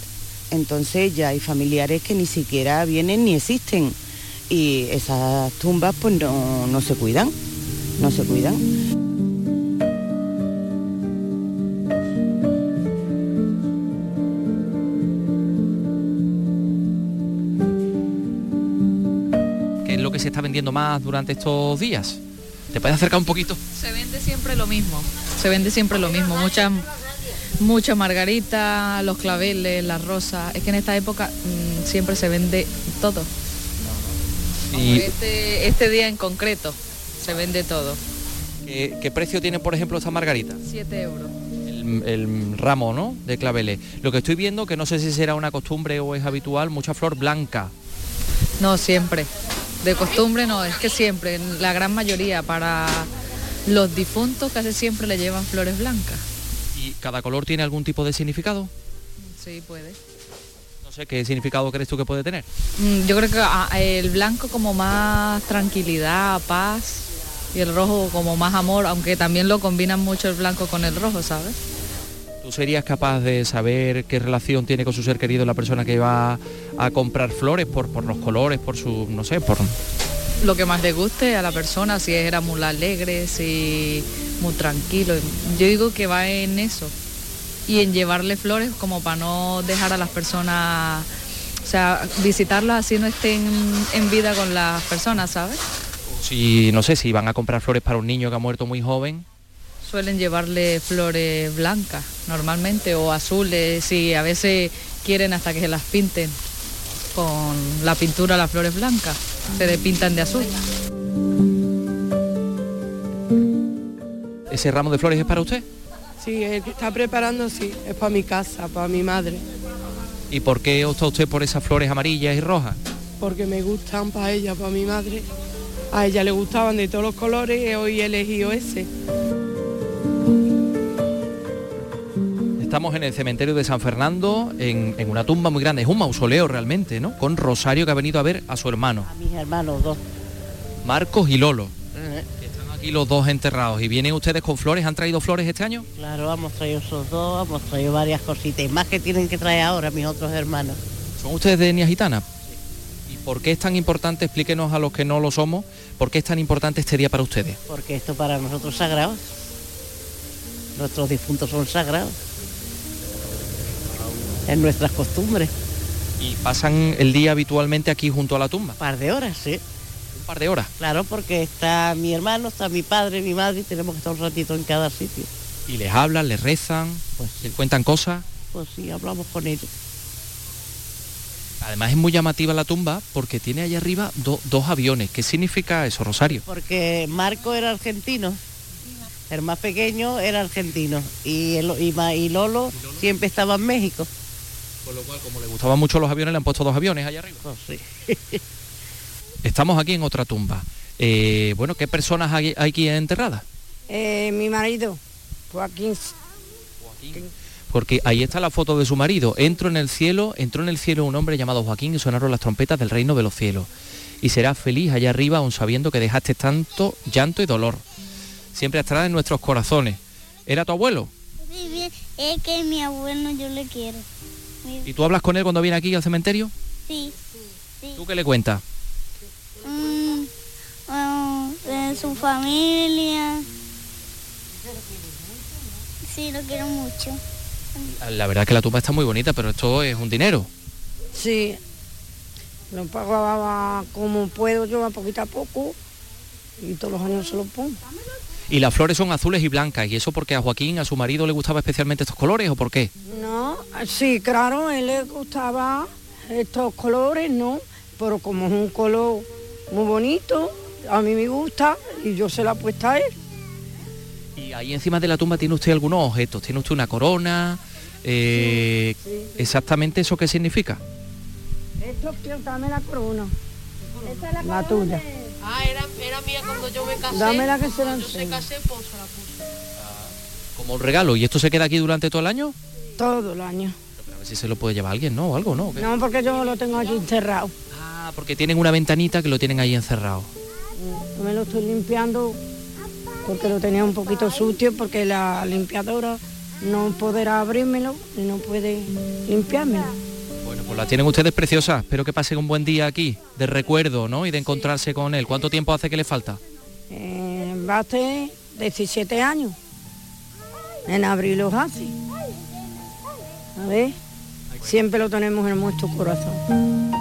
Entonces ya hay familiares que ni siquiera vienen ni existen. Y esas tumbas pues no, no se cuidan, no se cuidan. Se está vendiendo más durante estos días? ¿Te puedes acercar un poquito? Se vende siempre lo mismo, se vende siempre lo mismo, muchas mucha margarita, los claveles, las rosas, es que en esta época mm, siempre se vende todo. Y... Este, este, día en concreto se vende todo. ¿Qué, precio tiene, por ejemplo, esta margarita? 7 euros. El, el, ramo, ¿no? De claveles. Lo que estoy viendo, que no sé si será una costumbre o es habitual, mucha flor blanca. No siempre. De costumbre no, es que siempre, la gran mayoría para los difuntos casi siempre le llevan flores blancas. ¿Y cada color tiene algún tipo de significado? Sí, puede. No sé, ¿qué significado crees tú que puede tener? Mm, Yo creo que ah, el blanco como más tranquilidad, paz y el rojo como más amor, aunque también lo combinan mucho el blanco con el rojo, ¿sabes? ¿Tú serías capaz de saber qué relación tiene con su ser querido la persona que va a comprar flores por, por los colores, por su, no sé, por... Lo que más le guste a la persona, si era muy alegre, si muy tranquilo. Yo digo que va en eso y en llevarle flores como para no dejar a las personas, o sea, visitarlas así no estén en vida con las personas, ¿sabes? Si, no sé, si van a comprar flores para un niño que ha muerto muy joven, Suelen llevarle flores blancas normalmente o azules y a veces quieren hasta que se las pinten con la pintura las flores blancas, se le pintan de azul. ¿ese ramo de flores es para usted? Sí, el que está preparando sí, es para mi casa, para mi madre, ¿Y por qué opta usted por esas flores amarillas y rojas? porque me gustan para ella, para mi madre. A ella le gustaban de todos los colores y hoy he elegido ese. Estamos en el cementerio de San Fernando, en, en una tumba muy grande, es un mausoleo realmente, ¿no? Con Rosario que ha venido a ver a su hermano, Mis hermanos dos. Marcos y Lolo. Están aquí los dos enterrados y vienen ustedes con flores, ¿han traído flores este año? Claro, hemos traído esos dos, hemos traído varias cositas. Y más que tienen que traer ahora mis otros hermanos. ¿Son ustedes de etnia gitana? ¿Y por qué es tan importante, explíquenos a los que no lo somos, por qué es tan importante este día para ustedes? Porque esto para nosotros es sagrado. Nuestros difuntos son sagrados. En nuestras costumbres. Y pasan el día habitualmente aquí junto a la tumba. Un par de horas, sí. Un par de horas. Claro, porque está mi hermano, está mi padre, mi madre y tenemos que estar un ratito en cada sitio. Y les hablan, les rezan, les cuentan cosas. Pues sí, hablamos con ellos. Además es muy llamativa la tumba porque tiene allá arriba do- dos aviones. ¿Qué significa eso, Rosario? Porque Marco era argentino, el más pequeño era argentino y, el- y Ma- y Lolo siempre estaba en México. Con lo cual, como le gustaban mucho los aviones, le han puesto dos aviones allá arriba. Pues sí. Estamos aquí en otra tumba. Eh, bueno, ¿qué personas hay, hay aquí enterradas? Eh, mi marido, Joaquín. Porque ahí está la foto de su marido. Entro en el cielo, entró en el cielo un hombre llamado Joaquín y sonaron las trompetas del reino de los cielos. Y serás feliz allá arriba aun sabiendo que dejaste tanto llanto y dolor. Siempre estará en nuestros corazones. ¿Era tu abuelo? Sí, bien, es que mi abuelo yo le quiero. ¿Y tú hablas con él cuando viene aquí al cementerio? Sí, sí. ¿Tú qué le cuentas? Mm, de su familia. Sí, lo quiero mucho. La verdad es que la tumba está muy bonita, pero esto es un dinero. Sí, lo pagaba como puedo yo a poquito a poco y todos los años se lo pongo. Y las flores son azules y blancas. ¿Y eso porque a Joaquín, a su marido, le gustaba especialmente estos colores o por qué? No, sí, claro, a él le gustaba estos colores, ¿no? Pero como es un color muy bonito, a mí me gusta y yo se la he puesto a él. Y ahí encima de la tumba tiene usted algunos objetos. Tiene usted una corona. eh, ¿Exactamente eso qué significa? Esto, dame la corona. la, tuya. Ah, era, era mía cuando yo me casé. Dame la que se la yo se casé, pues se la puse. Como un regalo. ¿Y esto se queda aquí durante todo el año? Todo el año. A ver si se lo puede llevar alguien, ¿no? O algo, ¿no? No, porque yo lo tengo aquí encerrado. Ah, porque tienen una ventanita que lo tienen ahí encerrado. Yo me lo estoy limpiando porque lo tenía un poquito sucio porque la limpiadora no podrá abrírmelo y no puede limpiármelo. Pues la tienen ustedes preciosas. Espero que pasen un buen día aquí, de recuerdo, ¿no? Y de encontrarse con él. ¿Cuánto tiempo hace que le falta? Eh, va a tener 17 años. En abril los hace. A ver, siempre lo tenemos en nuestro corazón.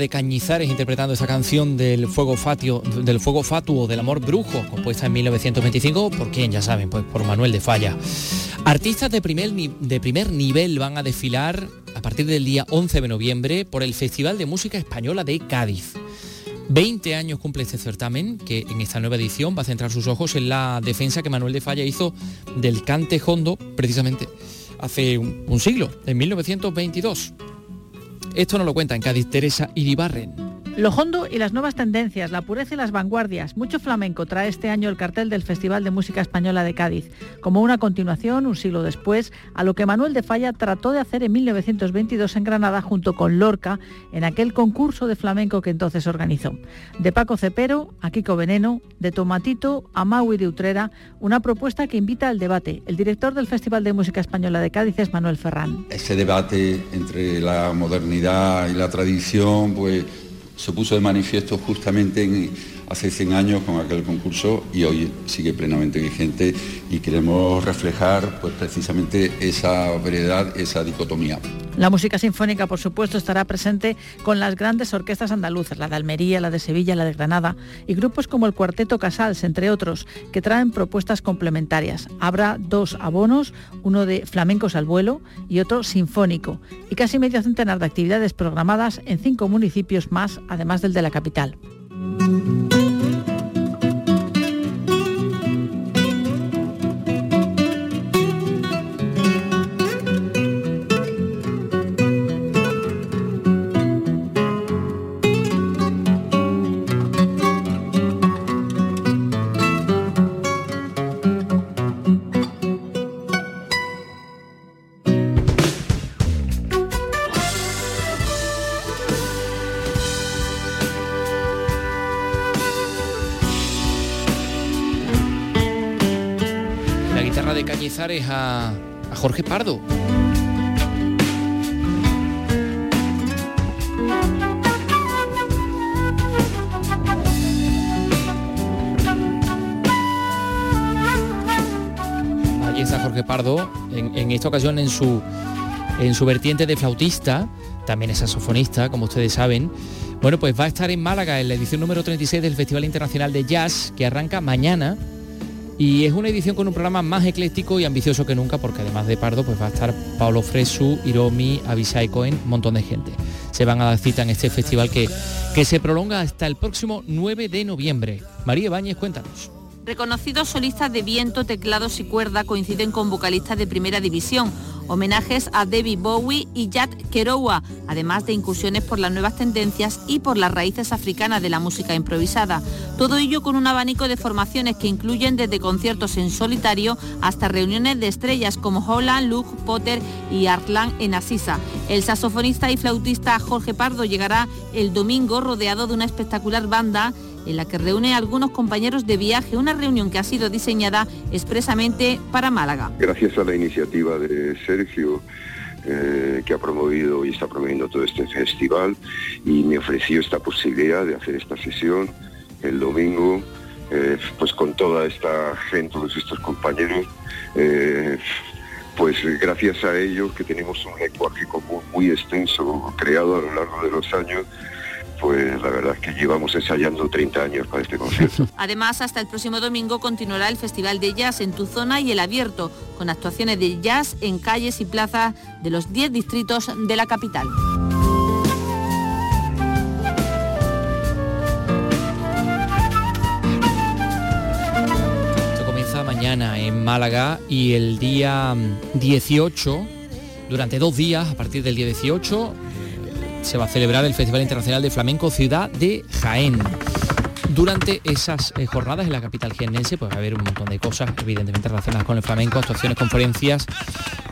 De Cañizares interpretando esa canción del fuego, fatio, del fuego fatuo del amor brujo, compuesta en 1925, ¿por quién? Ya saben, pues por Manuel de Falla. Artistas de primer, de primer nivel van a desfilar a partir del día 11 de noviembre por el Festival de Música Española de Cádiz. 20 años cumple este certamen, que en esta nueva edición va a centrar sus ojos en la defensa que Manuel de Falla hizo del cante hondo, precisamente hace un, un siglo, en 1922. Esto nos lo cuenta en Cádiz Teresa Iribarren. Lo hondo y las nuevas tendencias, la pureza y las vanguardias. Mucho flamenco trae este año el cartel del Festival de Música Española de Cádiz, como una continuación, un siglo después, a lo que Manuel de Falla trató de hacer en 1922 en Granada junto con Lorca en aquel concurso de flamenco que entonces organizó. De Paco Cepero a Kiko Veneno, de Tomatito a Maui de Utrera, una propuesta que invita al debate. El director del Festival de Música Española de Cádiz es Manuel Ferrán. Ese debate entre la modernidad y la tradición, pues se puso de manifiesto justamente en, hace 100 años con aquel concurso y hoy sigue plenamente vigente y queremos reflejar pues, precisamente esa variedad, esa dicotomía. La música sinfónica, por supuesto, estará presente con las grandes orquestas andaluzas, la de Almería, la de Sevilla, la de Granada, y grupos como el Cuarteto Casals, entre otros, que traen propuestas complementarias. Habrá dos abonos, uno de flamencos al vuelo y otro sinfónico, y casi medio centenar de actividades programadas en cinco municipios más, además del de la capital. Jorge Pardo. Allí está Jorge Pardo, en, esta ocasión en su, en su vertiente de flautista, también es saxofonista, como ustedes saben. Bueno, pues va a estar en Málaga en la edición número 36 del Festival Internacional de Jazz, que arranca mañana y es una edición con un programa más ecléctico y ambicioso que nunca, porque además de Pardo, pues va a estar Pablo Fresu, Iromi, Abisai Cohen, un montón de gente. Se van a dar cita en este festival que, que se prolonga hasta el próximo 9 de noviembre. María Báñez, cuéntanos. Reconocidos solistas de viento, teclados y cuerda coinciden con vocalistas de primera división homenajes a David Bowie y Jack Kerouac, además de incursiones por las nuevas tendencias y por las raíces africanas de la música improvisada. Todo ello con un abanico de formaciones que incluyen desde conciertos en solitario hasta reuniones de estrellas como Holland, Luke, Potter y Artland en Asisa. El saxofonista y flautista Jorge Pardo llegará el domingo rodeado de una espectacular banda en la que reúne a algunos compañeros de viaje, una reunión que ha sido diseñada expresamente para Málaga. Gracias a la iniciativa de Sergio, eh, que ha promovido y está promoviendo todo este festival y me ofreció esta posibilidad de hacer esta sesión el domingo, eh, pues con toda esta gente, todos estos compañeros. Eh, pues gracias a ellos que tenemos un lenguaje común muy extenso creado a lo largo de los años pues la verdad es que llevamos ensayando 30 años para este concierto. Además, hasta el próximo domingo continuará el Festival de Jazz en tu zona y el abierto, con actuaciones de jazz en calles y plazas de los 10 distritos de la capital. Esto comienza mañana en Málaga y el día 18, durante dos días, a partir del día 18, se va a celebrar el Festival Internacional de Flamenco Ciudad de Jaén. Durante esas eh, jornadas en la capital jiennense pues va a haber un montón de cosas, evidentemente relacionadas con el flamenco, actuaciones, conferencias,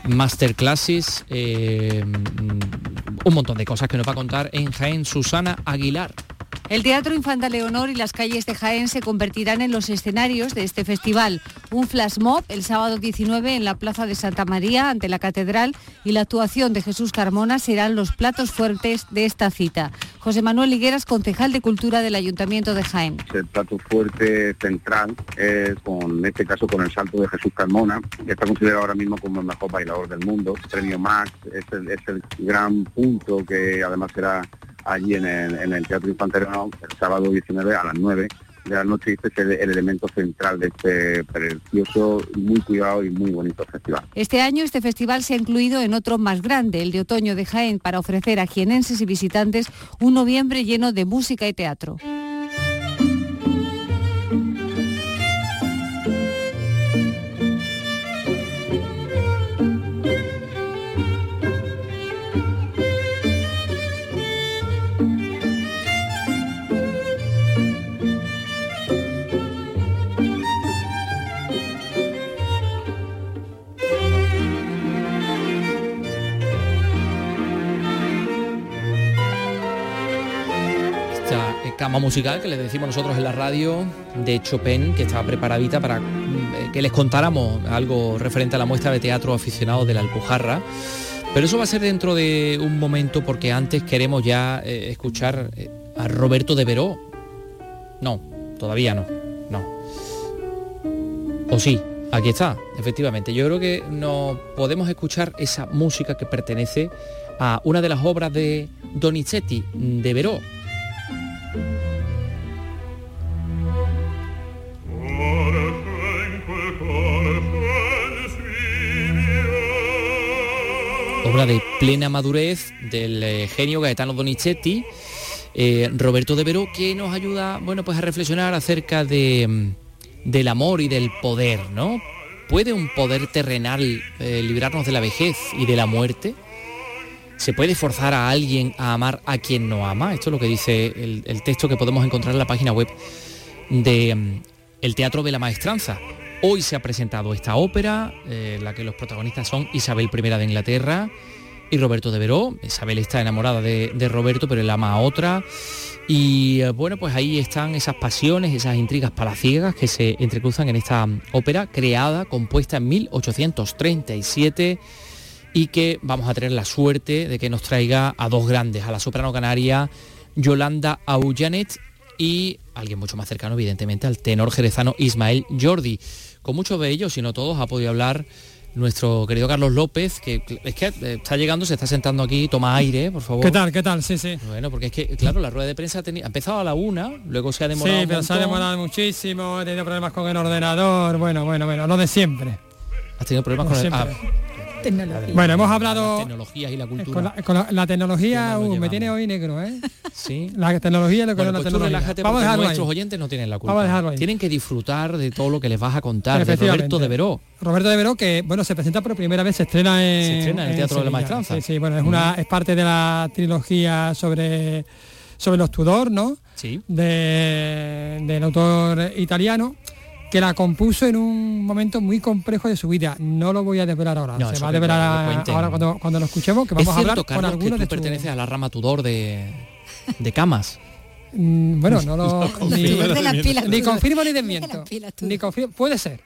masterclasses, eh, un montón de cosas que nos va a contar en Jaén Susana Aguilar. El Teatro Infanta Leonor y las calles de Jaén se convertirán en los escenarios de este festival. Un flash mob el sábado 19 en la Plaza de Santa María ante la Catedral y la actuación de Jesús Carmona serán los platos fuertes de esta cita. José Manuel Higueras, concejal de Cultura del Ayuntamiento de Jaén. El plato fuerte central es en este caso con el salto de Jesús Carmona, que está considerado ahora mismo como el mejor bailador del mundo. El premio Max es el, gran punto que además será allí en el, en el Teatro El sábado 19 a las 9 de la noche este es el, el elemento central de este precioso, muy cuidado y muy bonito festival. Este año este festival se ha incluido en otro más grande, el de otoño de Jaén, para ofrecer a jienenses y visitantes un noviembre lleno de música y teatro. Musical que les decimos nosotros en la radio de Chopin, que estaba preparadita para mm, eh, que les contáramos algo referente a la muestra de teatro aficionado de la Alpujarra. Pero eso va a ser dentro de un momento porque antes queremos ya eh, escuchar eh, a Roberto de Veró. No, todavía no, no. O sí, aquí está, efectivamente. Yo creo que no podemos escuchar esa música que pertenece a una de las obras de Donizetti, de Veró, obra de plena madurez del eh, genio Gaetano Donizetti, eh, Roberto de Veró, que nos ayuda, bueno, pues a reflexionar acerca de, mm, del amor y del poder, ¿no? ¿Puede un poder terrenal eh, librarnos de la vejez y de la muerte? ¿Se puede forzar a alguien a amar a quien no ama? Esto es lo que dice el, texto que podemos encontrar en la página web de el Teatro de la Maestranza. Hoy se ha presentado esta ópera, eh, la que los protagonistas son Isabel I de Inglaterra y Roberto de Veró. Isabel está enamorada de, Roberto, pero él ama a otra. Y eh, bueno, pues ahí están esas pasiones, esas intrigas palaciegas que se entrecruzan en esta ópera creada, compuesta en 1837 y que vamos a tener la suerte de que nos traiga a dos grandes, a la soprano canaria Yolanda Aullanet y alguien mucho más cercano, evidentemente, al tenor jerezano Ismael Jordi. Con muchos de ellos, si no todos, ha podido hablar nuestro querido Carlos López, que es que eh, está llegando, se está sentando aquí, toma aire, por favor. ¿Qué tal? ¿Qué tal? Sí, sí. Bueno, porque es que, claro, la rueda de prensa ha, empezado a la una, luego se ha demorado. Sí, un pero se ha demorado muchísimo, he tenido problemas con el ordenador, bueno, bueno, bueno, lo de siempre. Has tenido problemas Como con el... siempre. Bueno, hemos hablado... Las tecnologías y la cultura. Con la, con la- la tecnología uh, me tiene hoy negro, ¿eh? Sí. La tecnología lo que Bueno, la pues tú tecnología. relájate Vamos a porque dejarlo nuestros ahí. oyentes no tienen la culpa. Vamos a dejarlo ahí. Tienen que disfrutar de todo lo que les vas a contar de. Roberto de Veró. Roberto de Veró, que bueno, se presenta por primera vez, se estrena en, Se estrena en el Teatro de la. Maestranza. Sí, sí, bueno, es una, es parte de la trilogía sobre, sobre los Tudor, ¿no? Sí. De- del autor italiano que la compuso en un momento muy complejo de su vida. No lo voy a desvelar ahora. No, se va a que desvelar ahora cuando, cuando lo escuchemos, que es vamos a hablar con Carlos, que algunos tú de a la rama Tudor de, de camas. Mm, Bueno, no lo No confirmo ni, ni De las desmiento. pilas ni confirmo ni desmiento. Ni confirmo, puede ser.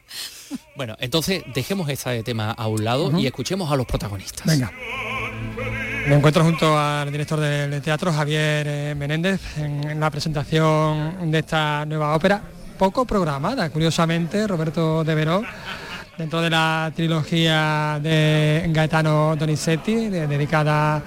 Bueno, entonces dejemos este tema a un lado y escuchemos a los protagonistas. Venga. Me encuentro junto al director del teatro, Javier eh, Menéndez, en, en la presentación de esta nueva ópera, poco programada, curiosamente, Roberto de Veró, dentro de la trilogía de Gaetano Donizetti, de- dedicada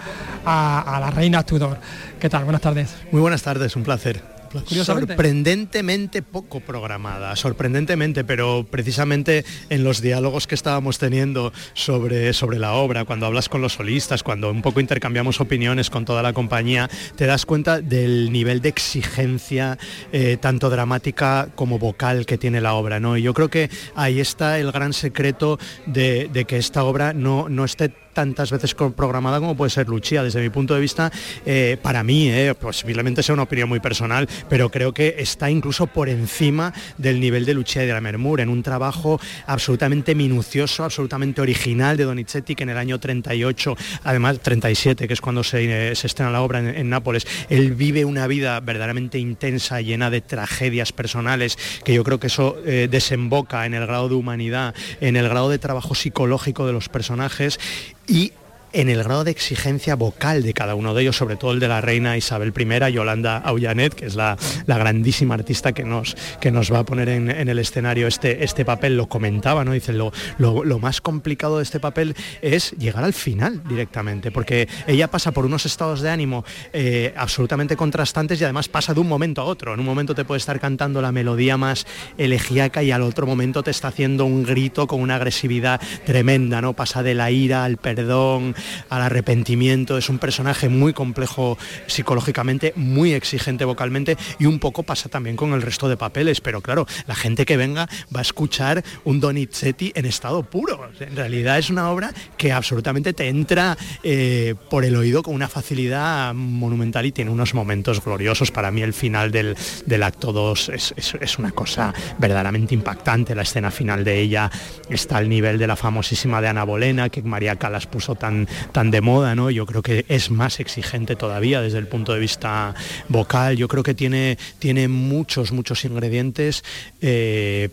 a, a la reina Tudor. ¿Qué tal? Buenas tardes. Muy buenas tardes, un placer. Curiosamente. Sorprendentemente poco programada, sorprendentemente, pero precisamente en los diálogos que estábamos teniendo sobre, sobre la obra, cuando hablas con los solistas, cuando un poco intercambiamos opiniones con toda la compañía, te das cuenta del nivel de exigencia, eh, tanto dramática como vocal que tiene la obra. ¿no? Y yo creo que ahí está el gran secreto de, de que esta obra no, no esté tantas veces programada como puede ser Lucia. Desde mi punto de vista, eh, para mí, eh, posiblemente sea una opinión muy personal, pero creo que está incluso por encima del nivel de Lucia y de la Mermur, en un trabajo absolutamente minucioso, absolutamente original de Donizetti, que en el año 38, además 37, que es cuando se, eh, estrena la obra en, Nápoles, él vive una vida verdaderamente intensa, llena de tragedias personales, que yo creo que eso desemboca en el grado de humanidad, en el grado de trabajo psicológico de los personajes y en el grado de exigencia vocal de cada uno de ellos, sobre todo el de la reina Isabel I, Yolanda Aullanet, que es la, grandísima artista que nos, que nos va a poner en, el escenario este, este papel, lo comentaba, ¿no? Dice, lo, lo, más complicado de este papel es llegar al final directamente, porque ella pasa por unos estados de ánimo eh, absolutamente contrastantes y además pasa de un momento a otro. En un momento te puede estar cantando la melodía más elegíaca y al otro momento te está haciendo un grito con una agresividad tremenda, ¿no? Pasa de la ira al perdón, al arrepentimiento. Es un personaje muy complejo psicológicamente, muy exigente vocalmente y un poco pasa también con el resto de papeles. Pero claro, la gente que venga va a escuchar un Donizetti en estado puro. En realidad es una obra que absolutamente te entra eh, por el oído con una facilidad monumental y tiene unos momentos gloriosos. Para mí el final del, acto 2 es, una cosa verdaderamente impactante. La escena final de ella está al nivel de la famosísima de Ana Bolena, que María Calas puso tan, tan de moda, ¿no? Yo creo que es más exigente todavía desde el punto de vista vocal. Yo creo que tiene, tiene muchos, muchos ingredientes. Eh,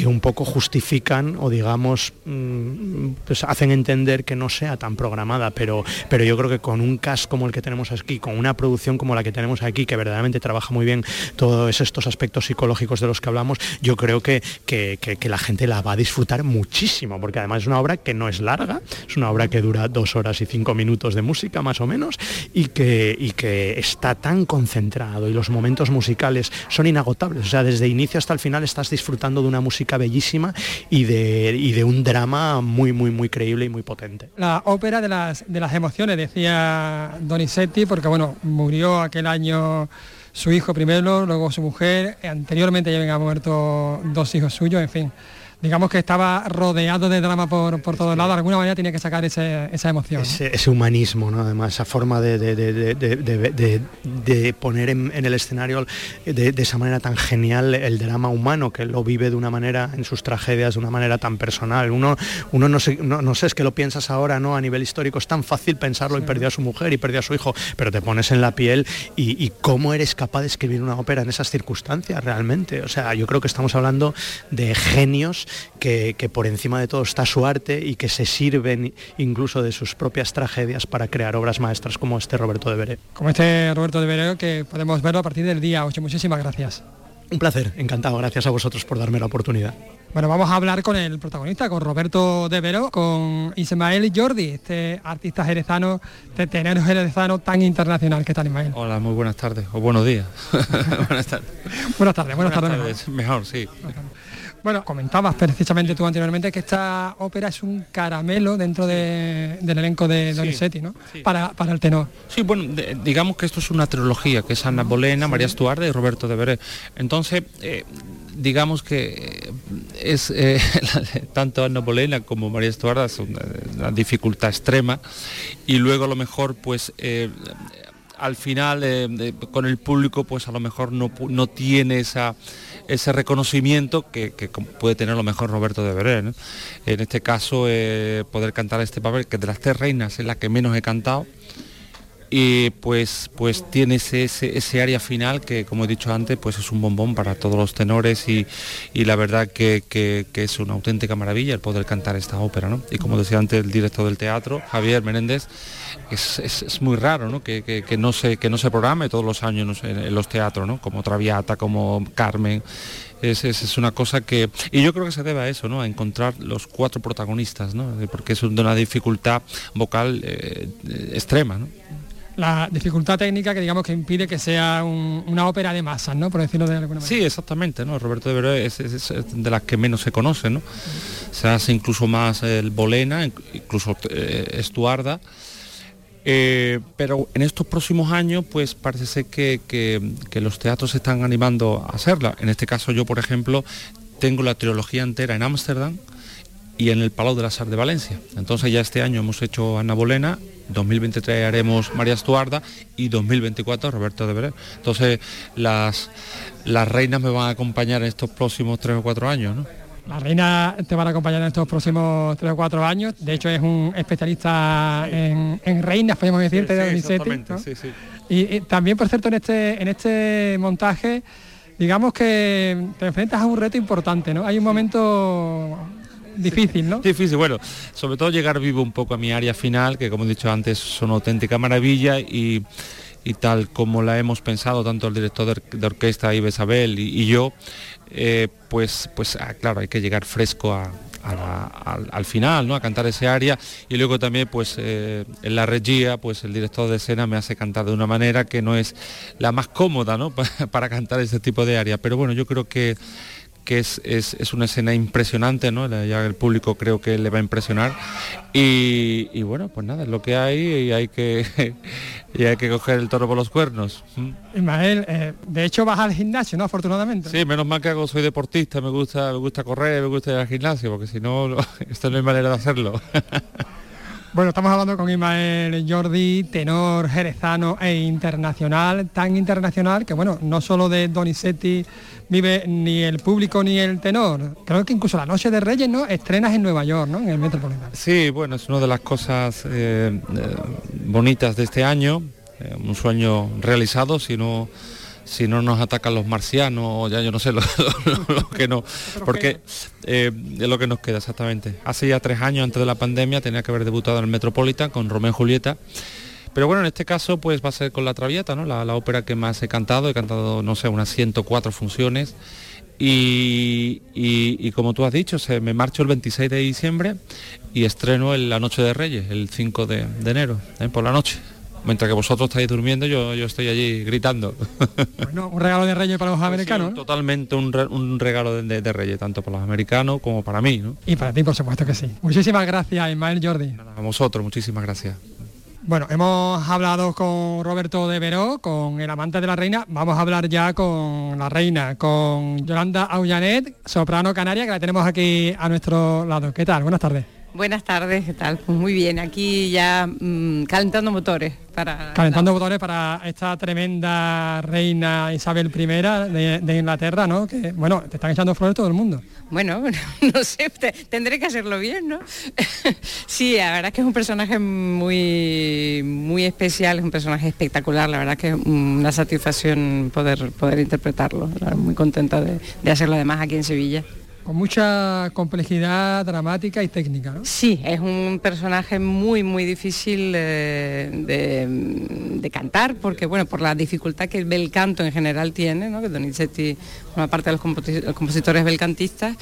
que un poco justifican o digamos mm, pues hacen entender que no sea tan programada, pero, pero yo creo que con un cast como el que tenemos aquí, con una producción como la que tenemos aquí, que verdaderamente trabaja muy bien todos estos aspectos psicológicos de los que hablamos, yo creo que, que, la gente la va a disfrutar muchísimo, porque además es una obra que no es larga, es una obra que dura dos horas y cinco minutos de música más o menos, y que, y que está tan concentrado y los momentos musicales son inagotables, o sea, desde inicio hasta el final estás disfrutando de una música bellísima y de, de un drama muy, muy, muy creíble y muy potente. La ópera de las, de las emociones, decía Donizetti, porque bueno, murió aquel año su hijo primero, luego su mujer, anteriormente ya habían muerto dos hijos suyos, en fin digamos que estaba rodeado de drama por, por todos lados, de alguna manera tiene que sacar esa emoción. Ese, humanismo, ¿no? además, esa forma de, de, poner en, el escenario de, esa manera tan genial el drama humano, que lo vive de una manera, en sus tragedias, de una manera tan personal. Uno, uno no, sé, no, sé, es que lo piensas ahora, ¿no? A nivel histórico es tan fácil pensarlo y perdió a su mujer y perdió a su hijo, pero te pones en la piel y, y cómo eres capaz de escribir una ópera en esas circunstancias realmente. O sea, yo creo que estamos hablando de genios que, por encima de todo está su arte y que se sirven incluso de sus propias tragedias para crear obras maestras como este Roberto de Veré. Como este Roberto de Veré que podemos verlo a partir del día 8. Muchísimas gracias. Un placer, encantado. Gracias a vosotros por darme la oportunidad. Bueno, vamos a hablar con el protagonista, con Roberto de Veró, con Ismael Jordi, este artista jerezano, de tenero jerezano tan internacional. ¿Qué tal, Ismael? Hola, muy buenas tardes, o buenos días. buenas tardes. Buenas tardes, buenas, tardes. Mejor, sí. Bueno, comentabas precisamente tú anteriormente que esta ópera es un caramelo dentro del elenco de Donizetti, ¿no? Para, el tenor. Sí, bueno, digamos que esto es una trilogía, que es Ana Bolena, María Estuarda y Roberto de Veré. Entonces, eh, digamos que es eh, tanto Ana Bolena como María Estuarda es una, dificultad extrema y luego a lo mejor pues eh, al final con el público pues a lo mejor no, no tiene esa ese reconocimiento que, puede tener lo mejor Roberto de Veré. En este caso, eh, poder cantar este papel, que de las tres reinas es la que menos he cantado, y pues pues tiene ese, ese, área final que como he dicho antes pues es un bombón para todos los tenores y, la verdad que, es una auténtica maravilla el poder cantar esta ópera ¿no? y como decía antes el director del teatro Javier Menéndez es, muy raro ¿no? Que, no se, que no se programe todos los años en, los teatros ¿no? como Traviata como Carmen es, es, una cosa que... Y yo creo que se debe a eso, ¿no? A encontrar los cuatro protagonistas, ¿no? Porque es una dificultad vocal eh, extrema, ¿no? La dificultad técnica que digamos que impide que sea una ópera de masas, ¿no? Por decirlo de alguna manera. Sí, exactamente, ¿no? Roberto de Veró es, de las que menos se conoce, ¿no? Se hace incluso más el Bolena, incluso eh, Estuarda. Eh, pero en estos próximos años pues parece ser que, que, los teatros se están animando a hacerla. En este caso yo, por ejemplo, tengo la trilogía entera en Ámsterdam y en el Palau de la Sar de Valencia. Entonces ya este año hemos hecho Ana Bolena 2023 haremos María Estuarda y 2024 Roberto de Veré. Entonces las, las reinas me van a acompañar en estos próximos tres o cuatro años, ¿no? Las reinas te van a acompañar en estos próximos tres o cuatro años. De hecho es un especialista en, reinas, podemos decirte, de sí, sí, Y, también, por cierto, en este, en este montaje, digamos que te enfrentas a un reto importante, ¿no? Hay un momento difícil, ¿no? Difícil, bueno, sobre todo llegar vivo un poco a mi área final, que como he dicho antes son auténtica maravilla y, y tal como la hemos pensado tanto el director de, orquesta Ibe Isabel y, yo, eh, pues, pues ah, claro, hay que llegar fresco a, al, al final, ¿no? A cantar ese área y luego también pues eh, en la regia pues el director de escena me hace cantar de una manera que no es la más cómoda, ¿no? Pa- para cantar ese tipo de área, pero bueno, yo creo que que es, es- es una escena impresionante, ¿no? Ya el público creo que le va a impresionar. Y, y bueno, pues nada, es lo que hay y hay que y hay que coger el toro por los cuernos. ¿Mm? Ismael, eh, de hecho vas al gimnasio, ¿no? Afortunadamente. Sí, menos mal que hago, soy deportista, me gusta, me gusta correr, me gusta ir al gimnasio, porque si no, no- esto no hay manera de hacerlo. Bueno, estamos hablando con Ismael Jordi, tenor jerezano e internacional, tan internacional que bueno, no solo de Donizetti vive ni el público ni el tenor. Creo que incluso la noche de Reyes, ¿no? Estrenas en Nueva York, ¿no? En el Metropolitano. Sí, bueno, es una de las cosas eh, eh, bonitas de este año, eh, un sueño realizado, si no, si no nos atacan los marcianos, ya yo no sé lo, lo- lo que no, porque eh, es lo que nos queda exactamente. Hace ya tres años antes de la pandemia tenía que haber debutado en el Metropolitan con Romeo y Julieta. Pero bueno, en este caso pues va a ser con La Traviata, ¿no? La, la ópera que más he cantado, he cantado, no sé, unas 104 funciones. Y, y- y como tú has dicho, se me marcho el 26 de diciembre y estreno en la Noche de Reyes, el 5 de, de enero, ¿eh? por la noche. Mientras que vosotros estáis durmiendo, yo, yo estoy allí gritando. Bueno, un regalo de Reyes para los americanos, ¿no? Totalmente un, re- un regalo de, de- de Reyes, tanto para los americanos como para mí. ¿no? Y para ti, por supuesto que sí. Muchísimas gracias, Ismael Jordi. A vosotros, muchísimas gracias. Bueno, hemos hablado con Roberto de Veró, con el amante de la reina. Vamos a hablar ya con la reina, con Yolanda Aullanet, soprano canaria, que la tenemos aquí a nuestro lado. ¿Qué tal? Buenas tardes. Buenas tardes, ¿qué tal? Pues muy bien, aquí ya mm, calentando motores para... Calentando motores para esta tremenda reina Isabel I de, de Inglaterra, ¿no? Que, bueno, te están echando flores todo el mundo. Bueno, no sé, te- tendré que hacerlo bien, ¿no? sí, la verdad es que es un personaje muy, muy especial, es un personaje espectacular, la verdad que es una satisfacción poder, poder interpretarlo, muy contenta de, de hacerlo además aquí en Sevilla. Con mucha complejidad dramática y técnica, ¿no? Sí, es un personaje muy, muy difícil eh, de, cantar, porque bueno, por la dificultad que el canto en general tiene, ¿no? que Donizetti forma parte de los, composi- los compositores belcantistas,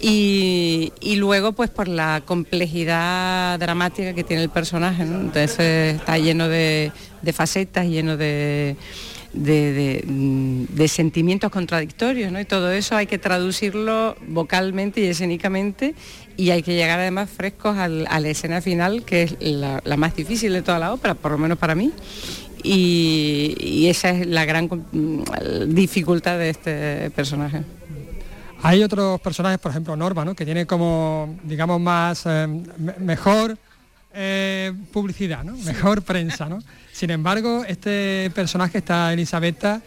y, y luego pues por la complejidad dramática que tiene el personaje, ¿no? entonces está lleno de facetas, lleno de de, de, mm, de sentimientos contradictorios, ¿no? Y todo eso hay que traducirlo vocalmente y escénicamente y hay que llegar además frescos al- a la escena final, que es la, la más difícil de toda la ópera, por lo menos para mí. Y, y esa es la gran mm, dificultad de este personaje. Hay otros personajes, por ejemplo Norma, ¿no? que tiene como, digamos, más eh, me- mejor eh, publicidad, ¿no? mejor prensa. ¿no? Sin embargo, este personaje, esta Elisabetta,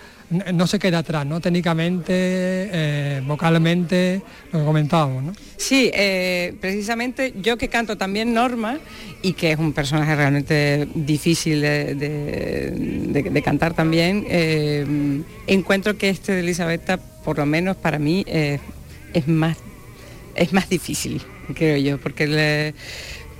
no se queda atrás, ¿no? Técnicamente, eh, vocalmente, lo que comentábamos, ¿no? Sí, eh, precisamente yo que canto también Norma y que es un personaje realmente difícil de, cantar también, eh, encuentro que este de Elisabetta, por lo menos para mí, es más es más difícil, creo yo, porque le-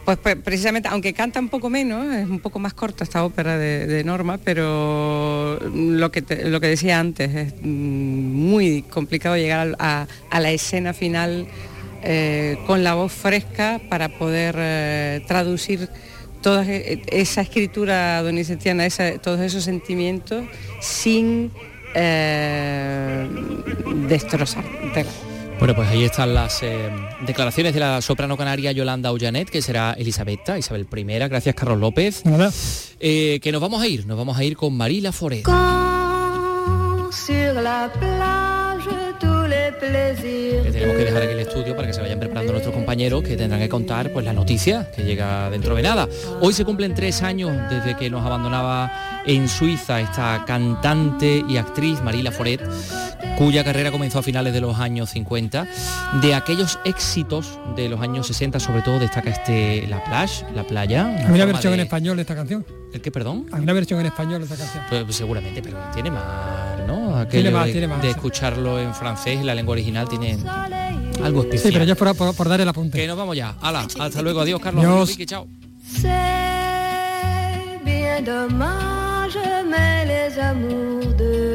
pues, precisamente, aunque canta un poco menos, es un poco más corta esta ópera de, Norma, pero lo que, lo que decía antes, es mm, muy complicado llegar a, la escena final eh, con la voz fresca para poder eh, traducir toda e- esa escritura donicetiana, esa- todos esos sentimientos sin eh, destrozarte. Bueno, pues ahí están las eh, declaraciones de la soprano canaria Yolanda Ollanet, que será Elisabetta, Isabel I. Gracias, Carlos López. Eh, que nos vamos a ir, nos vamos a ir con Marila plaisirs. que tenemos que dejar aquí el estudio para que se vayan preparando nuestros compañeros que tendrán que contar pues la noticia que llega dentro de nada. Hoy se cumplen tres años desde que nos abandonaba en Suiza esta cantante y actriz Marila Foret, cuya carrera comenzó a finales de los años 50. De aquellos éxitos de los años 60 sobre todo destaca este La Plage, La Playa. Hay una versión de- en español de esta canción. ¿El qué, perdón? Hay una versión en español de esta canción. Pues seguramente, pero tiene más, ¿no? Aquello Tiene más, de, tiene más, de sí. escucharlo en francés, la lengua original, tiene, algo especial. Sí, pero yo por, por, por dar el apunte. Que nos vamos ya. Hala, hasta luego. Adiós, Carlos. Adiós. Adiós, Vicky, chao. C'est bien dommage, mais les amours de